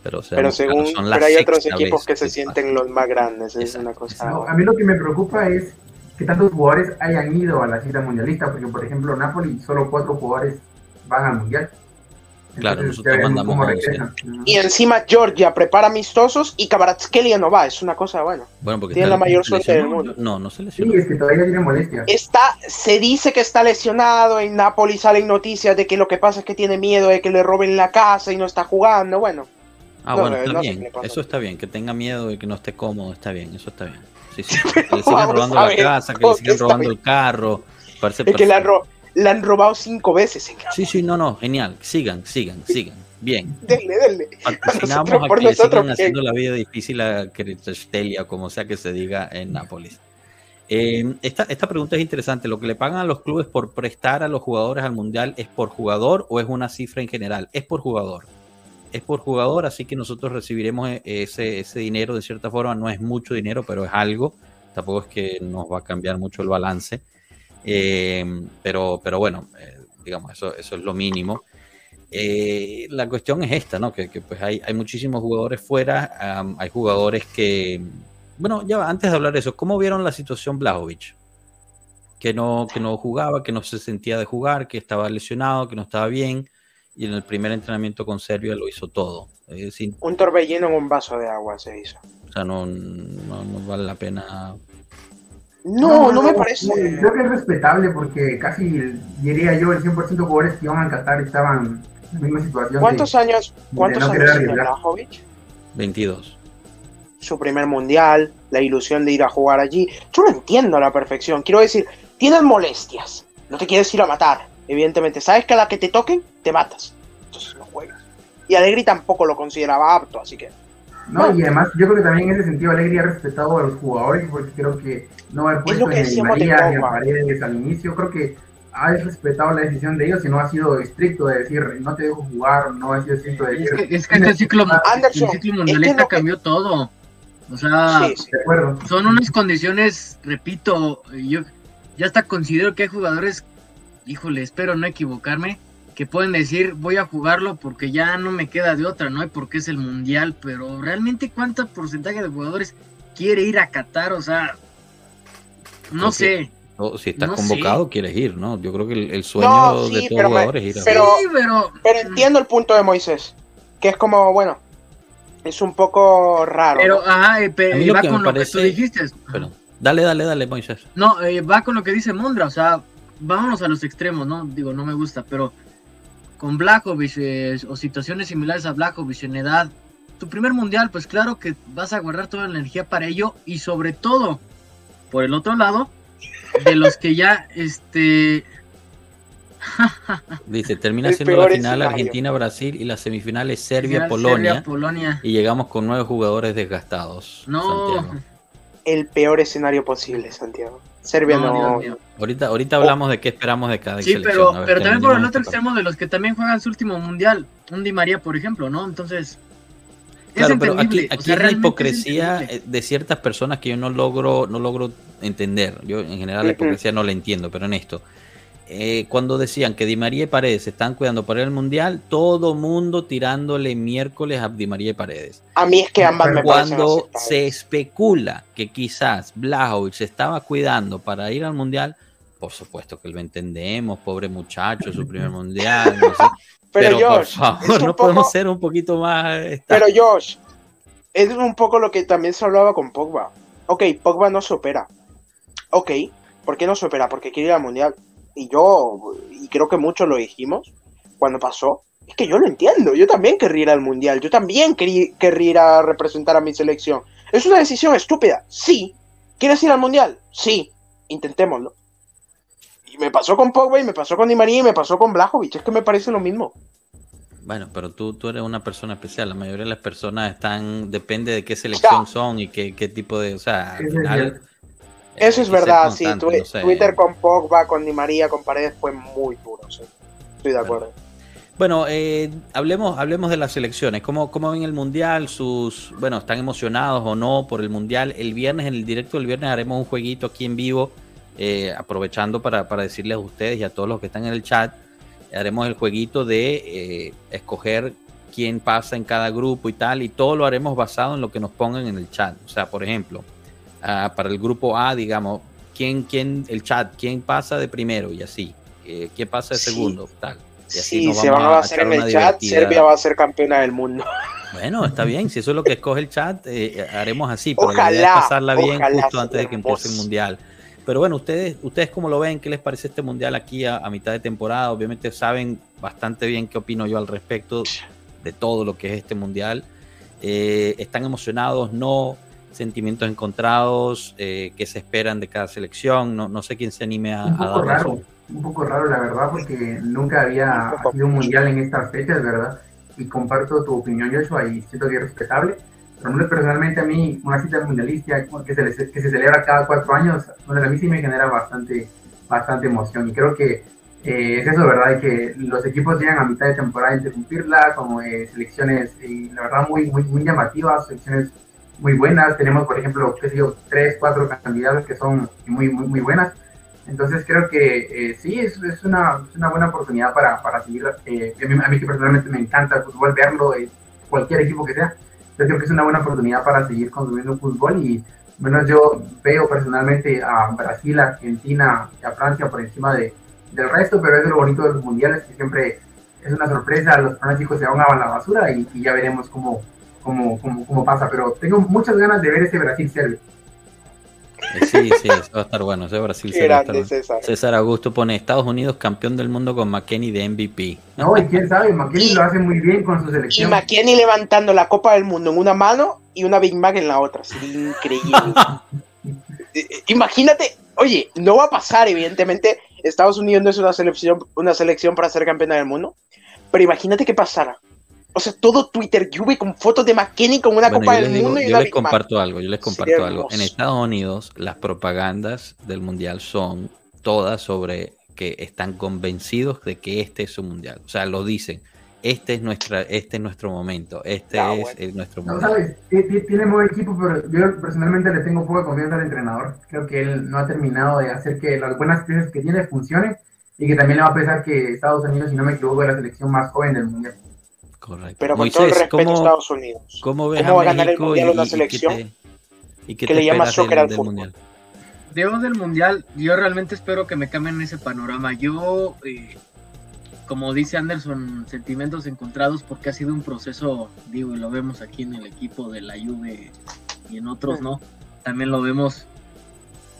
Speaker 1: Pero, o sea,
Speaker 5: Pero según,
Speaker 1: son
Speaker 5: pero hay otros equipos
Speaker 1: vez
Speaker 5: que se sienten los más grandes. Es
Speaker 1: Exacto,
Speaker 5: una cosa.
Speaker 4: No, a mí lo que me preocupa es que tantos jugadores hayan ido a la cita mundialista, porque por ejemplo Napoli solo cuatro jugadores van al mundial.
Speaker 1: Claro,
Speaker 4: Entonces,
Speaker 1: nosotros mandamos
Speaker 4: cómo
Speaker 1: 11.
Speaker 4: regresan.
Speaker 5: Y encima Georgia prepara amistosos y Kvaratskhelia no va. Es una cosa buena.
Speaker 1: Bueno, porque
Speaker 5: Tiene
Speaker 1: está-
Speaker 5: la mayor
Speaker 1: ¿se
Speaker 5: suerte del mundo.
Speaker 1: No, no se
Speaker 4: Sí,
Speaker 1: lesionó.
Speaker 4: es que todavía tiene molestias.
Speaker 5: Está, se dice que está lesionado. En Napoli salen noticias de que lo que pasa es que tiene miedo de que le roben la casa y no está jugando. Bueno,
Speaker 1: Ah,
Speaker 5: No,
Speaker 1: bueno,
Speaker 5: no,
Speaker 1: está
Speaker 5: no
Speaker 1: bien. Eso está bien. Que tenga miedo de que no esté cómodo, está bien. Eso está bien. Sí, sí. Que le sigan robando la casa, que le sigan robando
Speaker 5: bien.
Speaker 1: el carro. Parece
Speaker 5: es que le le han robado cinco veces.
Speaker 1: Sí, sí, no, no, genial. Sigan, sigan, sigan. Bien.
Speaker 5: Denle, denle.
Speaker 1: Patrocinamos
Speaker 5: nosotros
Speaker 1: a que
Speaker 5: nosotros,
Speaker 1: sigan
Speaker 5: bien.
Speaker 1: haciendo la vida difícil a Kvaratskhelia, como sea que se diga en Nápoles. Eh, esta, esta pregunta es interesante. ¿Lo que le pagan a los clubes por prestar a los jugadores al mundial es por jugador o es una cifra en general? Es por jugador. Es por jugador, así que nosotros recibiremos e- ese, ese dinero de cierta forma. No es mucho dinero, pero es algo. Tampoco es que nos va a cambiar mucho el balance. Eh, pero, pero bueno, eh, digamos, eso, eso es lo mínimo. Eh, la cuestión es esta, ¿no? Que, que, pues hay, hay muchísimos jugadores fuera, am, hay jugadores que, bueno, ya antes de hablar de eso, ¿cómo vieron la situación Blajovic? Que no, que no jugaba, que no se sentía de jugar, que estaba lesionado, que no estaba bien, y en el primer entrenamiento con Serbia lo hizo todo. Decir,
Speaker 5: Un torbellino en un vaso de agua se hizo.
Speaker 1: o sea, no, no, no vale la pena.
Speaker 5: No, no me parece.
Speaker 4: Creo que es respetable porque casi, diría yo, el 100% de jugadores que iban a Qatar estaban en la misma situación.
Speaker 5: ¿Cuántos años, cuántos
Speaker 4: no
Speaker 5: años tiene
Speaker 4: arriesgar.
Speaker 5: Blajovic?
Speaker 1: 22.
Speaker 5: Su primer mundial, la ilusión de ir a jugar allí. Yo lo entiendo a la perfección. Quiero decir, tienes molestias. No te quieres ir a matar. Evidentemente, sabes que a la que te toquen, te matas. Entonces no juegas. Y Alegri tampoco lo consideraba apto, así que.
Speaker 4: No, y además yo creo que también en ese sentido Alegría ha respetado a los jugadores porque creo que no haber puesto
Speaker 5: lo que
Speaker 4: ni María ni. Paredes al inicio, creo que ha respetado la decisión de ellos y no ha sido estricto de decir no te dejo jugar, no ha sido estricto de
Speaker 2: Es
Speaker 4: decir
Speaker 2: que, es que este ciclo,
Speaker 5: Anderson,
Speaker 2: el ciclo
Speaker 5: es
Speaker 2: mundialista
Speaker 5: que lo que-
Speaker 2: cambió todo. O sea,
Speaker 5: Sí, sí.
Speaker 2: son unas condiciones, repito, yo ya hasta considero que hay jugadores, híjole, espero no equivocarme, que pueden decir voy a jugarlo porque ya no me queda de otra, ¿no? Y porque es el mundial, pero realmente cuánto porcentaje de jugadores quiere ir a Qatar, o sea, no sé.
Speaker 1: O si estás
Speaker 2: No
Speaker 1: convocado, quieres ir, ¿no? Yo creo que el, el sueño
Speaker 5: No,
Speaker 1: de todo
Speaker 5: pero me-
Speaker 1: jugador es ir a
Speaker 5: pero-
Speaker 2: sí, pero,
Speaker 5: Pero entiendo el punto de Moisés. Que es como, bueno, es un poco raro.
Speaker 2: pero,
Speaker 5: ¿no?
Speaker 2: ajá, eh, pe-
Speaker 1: A mí lo
Speaker 2: va con lo que tú dijiste.
Speaker 1: Pero, dale, dale, dale, Moisés.
Speaker 2: No, eh, va con lo que dice Mondra, o sea, vámonos a los extremos, ¿no? Digo, no me gusta, pero con Blajovic eh, o situaciones similares a Blajovic en edad, tu primer mundial, pues claro que vas a guardar toda la energía para ello y sobre todo, por el otro lado, de los que ya, este,
Speaker 1: Dice, termina
Speaker 5: El
Speaker 1: siendo la final. Argentina-Brasil y las semifinales
Speaker 2: Final
Speaker 1: Serbia-Polonia. Y llegamos con nueve jugadores desgastados.
Speaker 2: No.
Speaker 1: Santiago.
Speaker 5: El peor escenario posible, Santiago. Serbia
Speaker 2: No.
Speaker 1: Ahorita, ahorita hablamos de qué esperamos de cada
Speaker 2: Sí,
Speaker 1: selección.
Speaker 2: pero, pero también por el otro extremo de los que también juegan su último mundial, un Di María, por ejemplo, ¿no? Entonces,
Speaker 1: Claro, pero aquí,
Speaker 2: o
Speaker 1: aquí
Speaker 2: sea,
Speaker 1: es la
Speaker 2: es
Speaker 1: hipocresía eh, de ciertas personas que yo no logro, no logro entender. Yo en general la hipocresía no la entiendo, pero en esto. eh, cuando decían que Di María y Paredes se están cuidando para ir al Mundial, todo mundo tirándole miércoles a Di María y Paredes.
Speaker 5: A mí es que ambas me
Speaker 1: Cuando se especula que quizás Blajovic se estaba cuidando para ir al Mundial, por supuesto que lo entendemos, pobre muchacho, su primer Mundial, no sé.
Speaker 5: Pero, Josh, es
Speaker 1: favor,
Speaker 5: un
Speaker 1: no podemos
Speaker 5: poco-
Speaker 1: ser un poquito más...
Speaker 5: Pero Josh, es un poco lo que también se hablaba con Pogba. Ok, Pogba no se opera. Ok, ¿por qué no se opera? Porque quiere ir al mundial. Y yo, y creo que muchos lo dijimos cuando pasó. Es que yo lo entiendo. Yo también querría ir al mundial. Yo también querí- querría ir a representar a mi selección. ¿Es una decisión estúpida? Sí. ¿Quieres ir al mundial? Sí. Intentémoslo. Y me pasó con Pogba y me pasó con Di María y me pasó con Blajovic. Es que me parece lo mismo.
Speaker 1: Bueno, pero tú, tú eres una persona especial. La mayoría de las personas están, depende de qué selección son y qué, qué tipo de, o sea, al
Speaker 4: Eso es
Speaker 1: final, eh,
Speaker 5: Eso es verdad, sí.
Speaker 1: no sé.
Speaker 5: Twitter con Pogba, con Di María, con Paredes fue muy duro, sí. Estoy de acuerdo.
Speaker 1: Bueno, eh, hablemos, hablemos de las selecciones. ¿Cómo, ¿Cómo ven el mundial? Sus, bueno, ¿están emocionados o no por el mundial? El viernes, en el directo del viernes, haremos un jueguito aquí en vivo, eh, aprovechando para, para decirles a ustedes y a todos los que están en el chat, haremos el jueguito de eh, escoger quién pasa en cada grupo y tal, y todo lo haremos basado en lo que nos pongan en el chat. O sea, por ejemplo, ah, para el grupo A, digamos, quién, quién, el chat, quién pasa de primero y así, eh, quién pasa de
Speaker 5: Sí.
Speaker 1: segundo, tal. Y así
Speaker 5: Sí,
Speaker 1: nos
Speaker 5: se van a hacer en el chat,
Speaker 1: divertida.
Speaker 5: Serbia va a ser campeona del mundo.
Speaker 1: Bueno, está bien, si eso es lo que escoge el chat, eh, haremos así, pero la
Speaker 5: Ojalá,
Speaker 1: idea es pasarla bien
Speaker 5: ojalá,
Speaker 1: justo antes de que empiece el mundial. Pero bueno, ustedes, ustedes cómo lo ven, qué les parece este mundial aquí a, a mitad de temporada, obviamente saben bastante bien qué opino yo al respecto de todo lo que es este mundial. Eh, ¿Están emocionados? No, sentimientos encontrados, eh, qué se esperan de cada selección, no, no sé quién se anime a,
Speaker 4: un
Speaker 1: a
Speaker 4: poco
Speaker 1: dar
Speaker 4: raro, un poco raro la verdad, porque nunca había sido un mundial en estas fechas, ¿verdad? Y comparto tu opinión, Joshua, y siento que es respetable. Personalmente a mí, una cita mundialista que se, que se celebra cada cuatro años, bueno, a mí sí me genera bastante, bastante emoción. Y creo que eh, es eso, ¿verdad? Que los equipos llegan a mitad de temporada a interrumpirla, como eh, selecciones, eh, la verdad, muy, muy, muy llamativas, selecciones muy buenas. Tenemos, por ejemplo, qué sé yo, tres, cuatro candidatos que son muy, muy, muy buenas. Entonces creo que eh, sí, es, es, una, es una buena oportunidad para, para seguir. eh, a, mí, a mí que personalmente me encanta el fútbol, verlo, eh, cualquier equipo que sea. Yo creo que es una buena oportunidad para seguir consumiendo fútbol y menos yo veo personalmente a Brasil, Argentina y a Francia por encima de, del resto, pero es lo bonito de los mundiales que siempre es una sorpresa, los pronósticos se van a la basura y, y ya veremos cómo, cómo, cómo, cómo pasa, pero tengo muchas ganas de ver ese Brasil-Serbia.
Speaker 1: Eh, Sí, sí, eso va a estar bueno, ese Brasil se va a estar
Speaker 5: grande
Speaker 1: bueno.
Speaker 5: César.
Speaker 1: César Augusto pone Estados Unidos campeón del mundo con McKenny de MVP.
Speaker 4: No, y quién sabe, McKinney lo hace muy bien con su
Speaker 5: Y
Speaker 4: selección.
Speaker 5: McKenny levantando la Copa del Mundo en una mano y una Big Mac en la otra. Sería increíble. Eh, eh, Imagínate, oye, no va a pasar, evidentemente. Estados Unidos no es una selección, una selección para ser campeona del mundo. Pero imagínate que pasara. O sea, todo Twitter Juve con fotos de McKenny con una
Speaker 1: Bueno,
Speaker 5: Copa del
Speaker 1: digo-
Speaker 5: Mundo y
Speaker 1: yo
Speaker 5: una
Speaker 1: les
Speaker 5: Big Mac.
Speaker 1: comparto algo, yo les comparto
Speaker 5: Sería
Speaker 1: algo. En. Estados Unidos, las propagandas del mundial son todas sobre que están convencidos de que este es su mundial. O sea, lo dicen. Este es nuestra, este es nuestro momento. Este
Speaker 5: Ah,
Speaker 1: es
Speaker 5: bueno.
Speaker 1: el- nuestro
Speaker 4: No
Speaker 1: mundial.
Speaker 4: sabes, Ti- ti- tiene buen equipo, pero yo personalmente le tengo poca confianza al entrenador. Creo que él no ha terminado de hacer que las buenas piezas que tiene funcionen y que también le va a pesar que Estados Unidos, si no me equivoco, es la selección más joven del mundial.
Speaker 1: Correcto.
Speaker 5: Pero con todo el
Speaker 1: Moisés,
Speaker 5: respeto a
Speaker 1: ¿cómo,
Speaker 5: Estados Unidos.
Speaker 1: cómo ves
Speaker 5: ¿Cómo va
Speaker 1: a
Speaker 5: ganar el mundial
Speaker 1: y,
Speaker 5: una
Speaker 1: y- y
Speaker 5: selección
Speaker 1: te, y
Speaker 5: que
Speaker 1: te
Speaker 5: le llama soccer
Speaker 1: del-
Speaker 5: al fútbol?
Speaker 1: mundial?
Speaker 2: Yo del mundial, yo realmente espero que me cambien ese panorama. Yo, eh, como dice Anderson, sentimientos encontrados porque ha sido un proceso, digo, y lo vemos aquí en el equipo de la Juve y en otros no. También lo vemos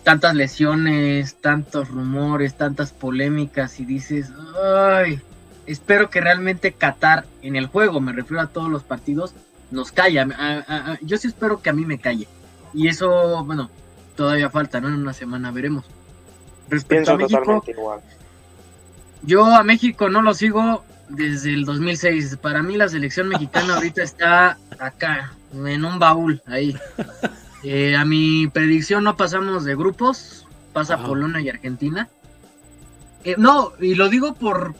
Speaker 2: tantas lesiones, tantos rumores, tantas polémicas y dices, ay, espero que realmente Qatar en el juego, me refiero a todos los partidos, nos calla. A- a- a- yo sí espero que a mí me calle. Y eso, bueno, todavía falta, ¿no? En una semana veremos. Respecto
Speaker 5: Pienso
Speaker 2: a México,
Speaker 5: totalmente igual.
Speaker 2: Yo a México no lo sigo desde el 2006. Para mí la selección mexicana ahorita está acá, en un baúl, ahí. Eh, a mi predicción no pasamos de grupos, pasa
Speaker 1: Ajá.
Speaker 2: Polonia y Argentina. Eh, no, y lo digo por,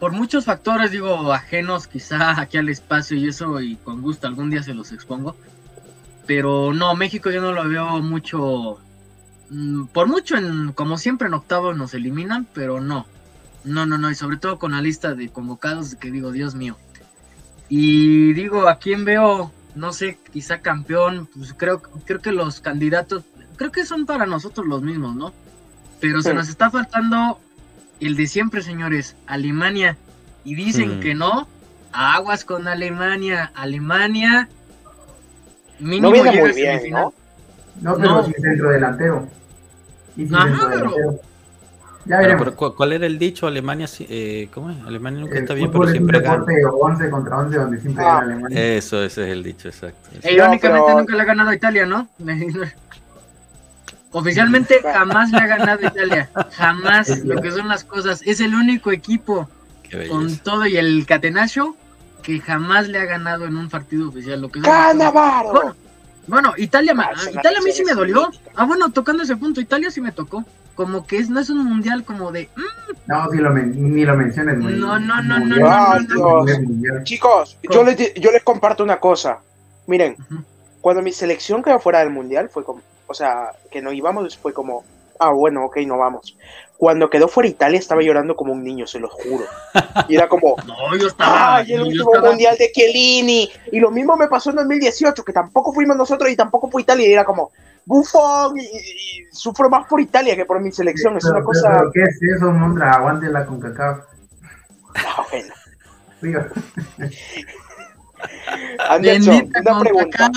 Speaker 2: por muchos factores, digo, ajenos quizá aquí al espacio y eso, y con gusto algún día se los expongo. Pero no, México yo no lo veo mucho, mm, por mucho, en, como siempre en octavos nos eliminan, pero no. No, no, no, y sobre todo con la lista de convocados que digo, Dios mío. Y digo, ¿a quién veo? No sé, quizá campeón, pues creo, creo que los candidatos, creo que son para nosotros los mismos, ¿no? Pero se nos está faltando el de siempre, señores, Alemania. Y dicen
Speaker 1: Mm.
Speaker 2: que no, aguas con Alemania. Alemania mínimo
Speaker 5: No viene
Speaker 2: llega
Speaker 5: muy bien,
Speaker 2: semifinal.
Speaker 5: ¿no?
Speaker 4: No, pero
Speaker 2: No.
Speaker 4: sin centro delantero. Y sin
Speaker 2: Ajá,
Speaker 4: centro
Speaker 2: pero-
Speaker 4: delantero. Ya
Speaker 1: Pero,
Speaker 4: veremos.
Speaker 1: pero, ¿cu- ¿Cuál era el dicho? Alemania, eh, ¿cómo es? Alemania nunca
Speaker 4: El
Speaker 1: está bien, pero
Speaker 4: es un
Speaker 1: siempre gana.
Speaker 4: deporte 11 contra 11 donde siempre
Speaker 5: Ah.
Speaker 4: gana Alemania.
Speaker 1: Eso, ese es el dicho, exacto.
Speaker 2: E irónicamente
Speaker 5: pero-
Speaker 2: nunca le ha ganado a Italia, ¿no? Oficialmente jamás le ha ganado Italia. Jamás. Lo que son las cosas. Es el único equipo con todo y el catenacho que jamás le ha ganado en un partido oficial. Lo que.
Speaker 5: ¡Canavaro!
Speaker 2: Bueno, bueno, Italia,
Speaker 5: Ah,
Speaker 2: Italia a mí sí me dolió. Ah, bueno, tocando ese punto, Italia sí me tocó. Como que es, no es un mundial como de. mm,
Speaker 4: No, si lo men- ni lo menciones. muy-
Speaker 2: No, no, no, no,
Speaker 4: mundial.
Speaker 5: no,
Speaker 4: mundial.
Speaker 5: Chicos, yo les, yo les comparto una cosa. Miren, cuando mi selección quedó fuera del mundial, fue como, o sea, que no íbamos, fue como, ah, bueno, ok, no vamos. Cuando quedó fuera Italia, estaba llorando como un niño, se lo juro. Y era como,
Speaker 2: No, yo estaba.
Speaker 5: ¡ay, el
Speaker 2: yo
Speaker 5: último
Speaker 2: estaba-
Speaker 5: mundial de Chiellini! Y lo mismo me pasó en 2018, que tampoco fuimos nosotros y tampoco fue Italia. Y era como, bufón, y, y- y sufro más por Italia que por mi selección. Es
Speaker 4: Pero-
Speaker 5: una cosa.
Speaker 4: pero ¿Qué es eso, Mondra? Aguántela con cacao.
Speaker 5: Ah, bueno.
Speaker 4: Digo,
Speaker 5: Anderson,
Speaker 2: Bendita
Speaker 5: una pregunta.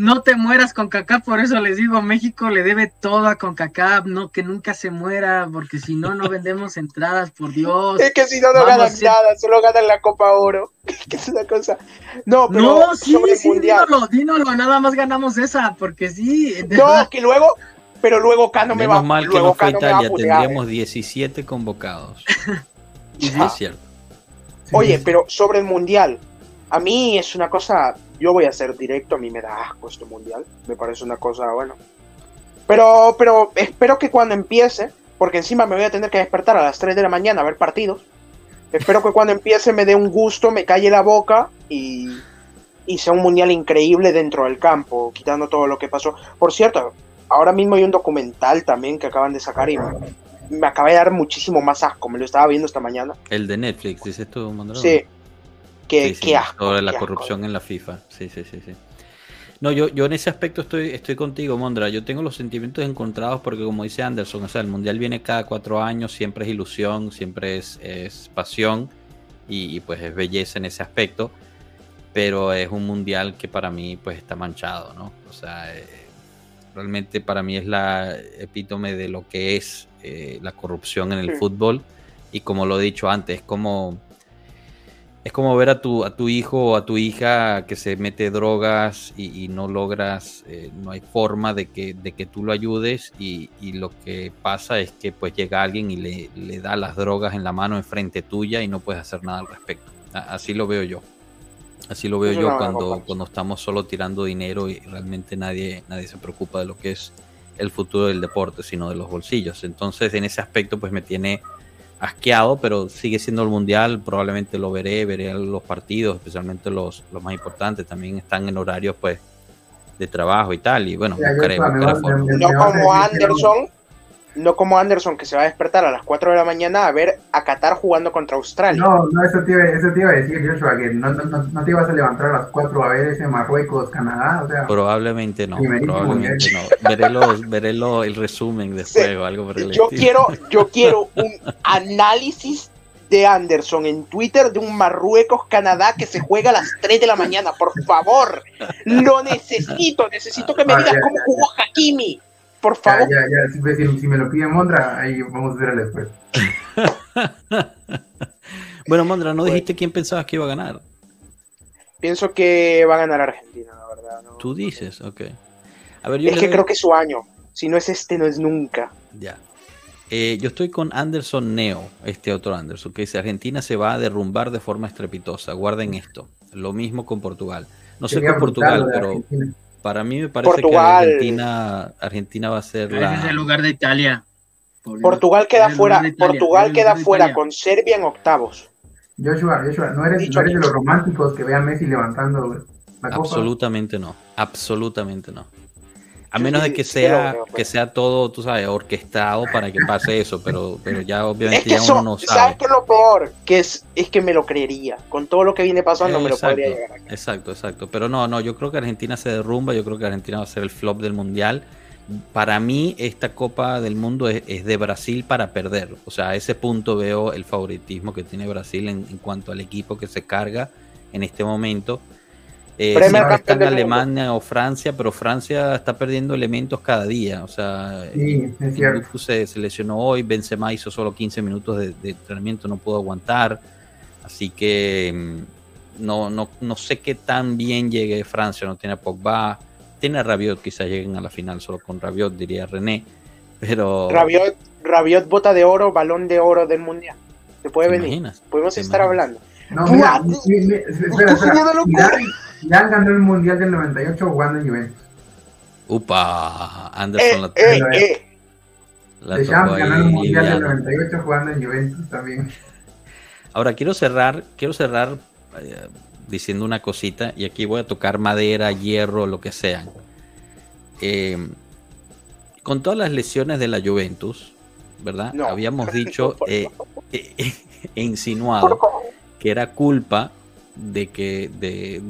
Speaker 2: No te mueras con CACAF, por eso les digo, México le debe todo a CONCACAF, no, que nunca se muera, porque si no, no vendemos entradas, por Dios.
Speaker 5: Es que si no, no
Speaker 2: Vamos,
Speaker 5: ganan nada, solo ganan la Copa Oro. que es una cosa. No, pero
Speaker 2: No, sí,
Speaker 5: sobre el
Speaker 2: sí,
Speaker 5: mundial.
Speaker 2: dímelo, dímelo, nada más ganamos esa, porque sí. verdad.
Speaker 5: No, que luego, pero luego Cano me va,
Speaker 1: Menos mal que
Speaker 5: luego
Speaker 1: no fue
Speaker 5: Cano
Speaker 1: Italia,
Speaker 5: putear, ¿eh?
Speaker 1: tendríamos 17 convocados. Y sí es cierto.
Speaker 5: Oye, pero sobre el mundial, a mí es una cosa, yo voy a ser directo, a mí me da asco este mundial, me parece una cosa, bueno. Pero, pero espero que cuando empiece, porque encima me voy a tener que despertar a las 3 de la mañana a ver partidos, espero que cuando empiece me dé un gusto, me calle la boca y, y sea un mundial increíble dentro del campo, quitando todo lo que pasó. Por cierto, ahora mismo hay un documental también que acaban de sacar y me, acaba de dar muchísimo más asco, me lo estaba viendo esta mañana.
Speaker 1: El de Netflix, dices tú, Mondragón.
Speaker 5: Sí. Que,
Speaker 1: Sí, sí,
Speaker 5: qué asco.
Speaker 1: Sobre la
Speaker 5: qué asco.
Speaker 1: corrupción en la FIFA. Sí, sí, sí, sí. No, yo, yo en ese aspecto estoy, estoy contigo, Mondra. Yo tengo los sentimientos encontrados porque, como dice Anderson, o sea, el Mundial viene cada cuatro años, siempre es ilusión, siempre es, es pasión y, y, pues es belleza en ese aspecto, pero es un Mundial que para mí pues está manchado, ¿no? O sea, eh, realmente para mí es la epítome de lo que es eh, la corrupción en el
Speaker 5: Sí.
Speaker 1: fútbol y como lo he dicho antes, es como es como ver a tu, a tu hijo o a tu hija que se mete drogas y, y no logras, eh, no hay forma de que, de que tú lo ayudes y, y lo que pasa es que pues llega alguien y le, le da las drogas en la mano enfrente tuya y no puedes hacer nada al respecto. Así lo veo yo. Así lo veo yo cuando estamos solo tirando dinero y realmente nadie, nadie se preocupa de lo que es el futuro del deporte, sino de los bolsillos. Entonces en ese aspecto pues me tiene asqueado, pero sigue siendo el mundial, probablemente lo veré, veré los partidos, especialmente los, los más importantes, también están en horarios pues de trabajo y tal, y bueno, buscaré,
Speaker 5: No como. Anderson, no como Anderson que se va a despertar a las 4 de la mañana a ver a Qatar jugando contra Australia.
Speaker 4: No, no, eso te, iba, eso te iba a decir, Joshua, que no, no, no, te ibas a levantar a las 4 a ver ese Marruecos, Canadá, o sea,
Speaker 1: Probablemente no,
Speaker 4: Primerísimo
Speaker 1: probablemente no. Veré, los, veré lo- el resumen después
Speaker 5: Sí.
Speaker 1: o algo por el
Speaker 5: yo
Speaker 1: estilo.
Speaker 5: quiero, yo quiero un análisis de Anderson en Twitter de un Marruecos Canadá que se juega a las 3 de la mañana, por favor. Lo necesito, necesito que me
Speaker 4: Ah,
Speaker 5: digas cómo jugó Hakimi. Por
Speaker 4: ya,
Speaker 5: favor.
Speaker 4: ya, ya, si, si- si me lo pide Mondra, ahí vamos a hacer el después.
Speaker 1: Bueno, Mondra, ¿no dijiste quién pensabas que iba a ganar?
Speaker 5: Pienso que va a ganar Argentina, la verdad. ¿no?
Speaker 1: Tú dices, ok. A ver, yo
Speaker 5: Es que
Speaker 1: doy-
Speaker 5: creo que es su año. Si no es este, no es nunca.
Speaker 1: Ya. Eh, yo estoy con Anderson Neo, este otro Anderson, que dice Argentina se va a derrumbar de forma estrepitosa. Guarden esto. Lo mismo con Portugal. No sé con Portugal, pero para mí me parece que Argentina, Argentina va a ser
Speaker 2: la... es el lugar de Italia.
Speaker 5: Portugal queda fuera, Portugal queda fuera con Serbia en octavos.
Speaker 4: Joshua, Joshua, no eres, de los románticos que ve a Messi levantando
Speaker 1: la copa. Absolutamente no, absolutamente no. A menos de que sea, que sea todo, tú sabes, orquestado para que pase eso, pero, pero ya obviamente ya uno no sabe.
Speaker 5: ¿Sabes qué es lo peor? Que es, es que me lo creería. Con todo lo que viene pasando me lo podría llegar acá.
Speaker 1: Exacto, exacto. Pero no, no, yo creo que Argentina se derrumba, yo creo que Argentina va a ser el flop del mundial. Para mí, esta Copa del Mundo es, de Brasil para perder. O sea, a ese punto veo el favoritismo que tiene Brasil en, en cuanto al equipo que se carga en este momento eh, está en Alemania o Francia, pero Francia está perdiendo elementos cada día. O sea,
Speaker 4: sí,
Speaker 1: se, se, lesionó hoy, Benzema hizo solo 15 minutos de, entrenamiento, no pudo aguantar. Así que mm, no, no, no sé qué tan bien llegue Francia, no tiene a Pogba, tiene a Rabiot, quizás lleguen a la final solo con Rabiot, diría René. Pero...
Speaker 5: Rabiot, Rabiot bota de oro, balón de oro del mundial. ¿Se puede venir? Podemos estar hablando.
Speaker 4: No, mira, espera, espera. Ya ganó el Mundial del 98 jugando en Juventus.
Speaker 1: Upa, Anderson
Speaker 5: eh, la, eh, eh.
Speaker 4: la ganó el Mundial del 98 jugando en Juventus también.
Speaker 1: Ahora quiero cerrar, quiero cerrar eh, diciendo una cosita y aquí voy a tocar madera, hierro, lo que sea. Eh, con todas las lesiones de la Juventus, ¿verdad? Habíamos dicho e insinuado que era culpa de que de,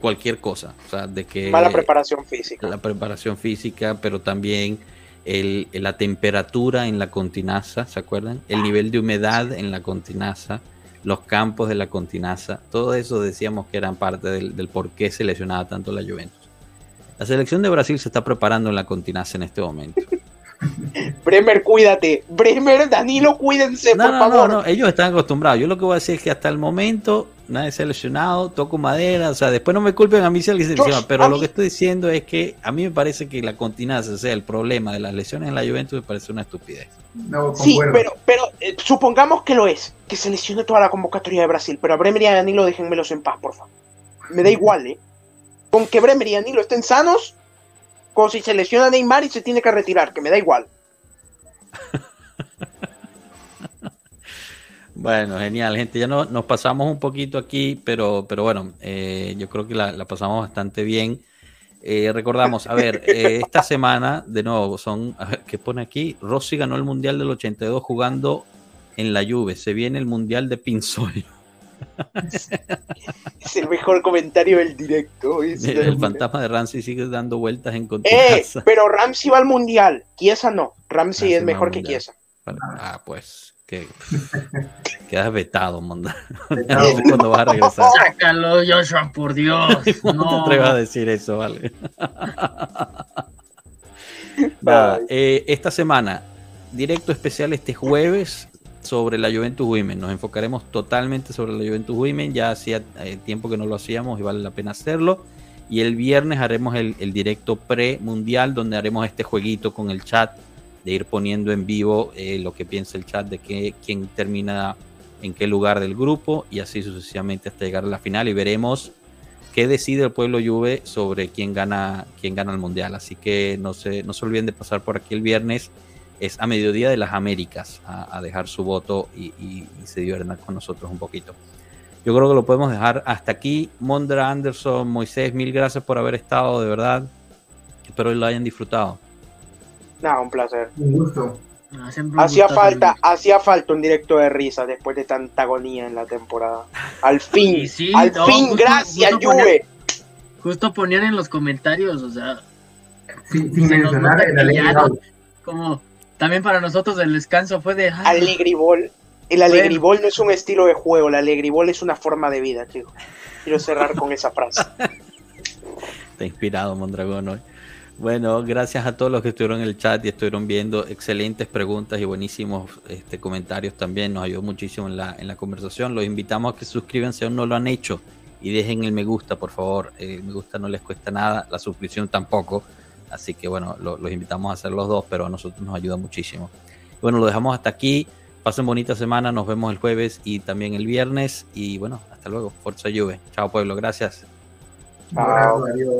Speaker 1: cualquier cosa. O sea, de que...
Speaker 5: Mala preparación física.
Speaker 1: La preparación física, pero también el, la temperatura en la continaza, ¿se acuerdan? El nivel de humedad en la continaza, los campos de la continaza, todo eso decíamos que eran parte del, del por qué se lesionaba tanto la Juventus. La selección de Brasil se está preparando en la continaza en este momento.
Speaker 5: Bremer, cuídate. Bremer, Danilo, cuídense, por favor. No, no,
Speaker 1: ellos están acostumbrados. Yo lo que voy a decir es que hasta el momento nadie se ha lesionado, toco madera. O sea, después no me culpen a mí si alguien se lesiona. Pero lo que estoy diciendo es que a mí me parece que la continancia, o sea, el problema de las lesiones en la Juventus, me parece una estupidez.
Speaker 5: sí, pero, pero eh, supongamos que lo es, que se lesione toda la convocatoria de Brasil. Pero a Bremer y a Danilo déjenmelos en paz, por favor. Me da igual, ¿eh? Con que Bremer y Danilo estén sanos, como si se lesiona Neymar y se tiene que retirar, que me da igual.
Speaker 1: Bueno, genial, gente. Ya no, nos pasamos un poquito aquí, pero, pero bueno, eh, yo creo que la, pasamos bastante bien. Eh, recordamos, a ver, eh, esta semana, de nuevo, son, a ver, ¿qué pone aquí? Rossi ganó el Mundial del 82 jugando en la Juve. Se viene el Mundial de Pinzolio.
Speaker 5: es el mejor comentario del directo.
Speaker 1: el, fantasma de Ramsey sigue dando vueltas en contra.
Speaker 5: Eh, pero Ramsey va al mundial. Kiesa no. Ramsey es mejor que Kiesa.
Speaker 1: Ah, pues. Que quedas vetado, Monda. no sé cuándo vas a regresar.
Speaker 2: Sácalo, Joshua, por Dios.
Speaker 1: no te atrevas a decir eso, vale. Nada, eh, esta semana, directo especial este jueves sobre la Juventus Women. Nos enfocaremos totalmente sobre la Juventus Women. Ya hacía eh, tiempo que no lo hacíamos y vale la pena hacerlo. Y el viernes haremos el, directo pre-mundial donde haremos este jueguito con el chat de ir poniendo en vivo eh, lo que piensa el chat de que, quién termina en qué lugar del grupo y así sucesivamente hasta llegar a la final y veremos qué decide el pueblo Juve sobre quién gana, quién gana el mundial. Así que no se, no se olviden de pasar por aquí el viernes es a mediodía de las Américas a, dejar su voto y, se diviertan con nosotros un poquito. Yo creo que lo podemos dejar hasta aquí. Mondra Anderson, Moisés, mil gracias por haber estado, de verdad. Espero que lo hayan disfrutado.
Speaker 5: No, un placer.
Speaker 4: Un gusto.
Speaker 5: Hacía falta, hacía falta un directo de risa después de tanta agonía en la temporada. Al fin, al fin, gracias, Juve.
Speaker 2: justo ponían en los comentarios, o sea,
Speaker 4: sin, mencionar el
Speaker 2: como también para nosotros el descanso fue de...
Speaker 5: Alegribol. El alegribol no es un estilo de juego, el alegribol es una forma de vida, chicos. Quiero cerrar con esa frase.
Speaker 1: Está inspirado, Mondragón, hoy. Bueno, gracias a todos los que estuvieron en el chat y estuvieron viendo excelentes preguntas y buenísimos este, comentarios también. Nos ayudó muchísimo en la, en la conversación. Los invitamos a que suscriban si aún no lo han hecho y dejen el me gusta, por favor. El me gusta no les cuesta nada, la suscripción tampoco. Así que bueno, los invitamos a hacer los dos, pero a nosotros nos ayuda muchísimo. Bueno, lo dejamos hasta aquí. Pasen bonita semana, nos vemos el jueves y también el viernes. Y bueno, hasta luego. Forza Juve. Chao pueblo, gracias.
Speaker 4: Adiós.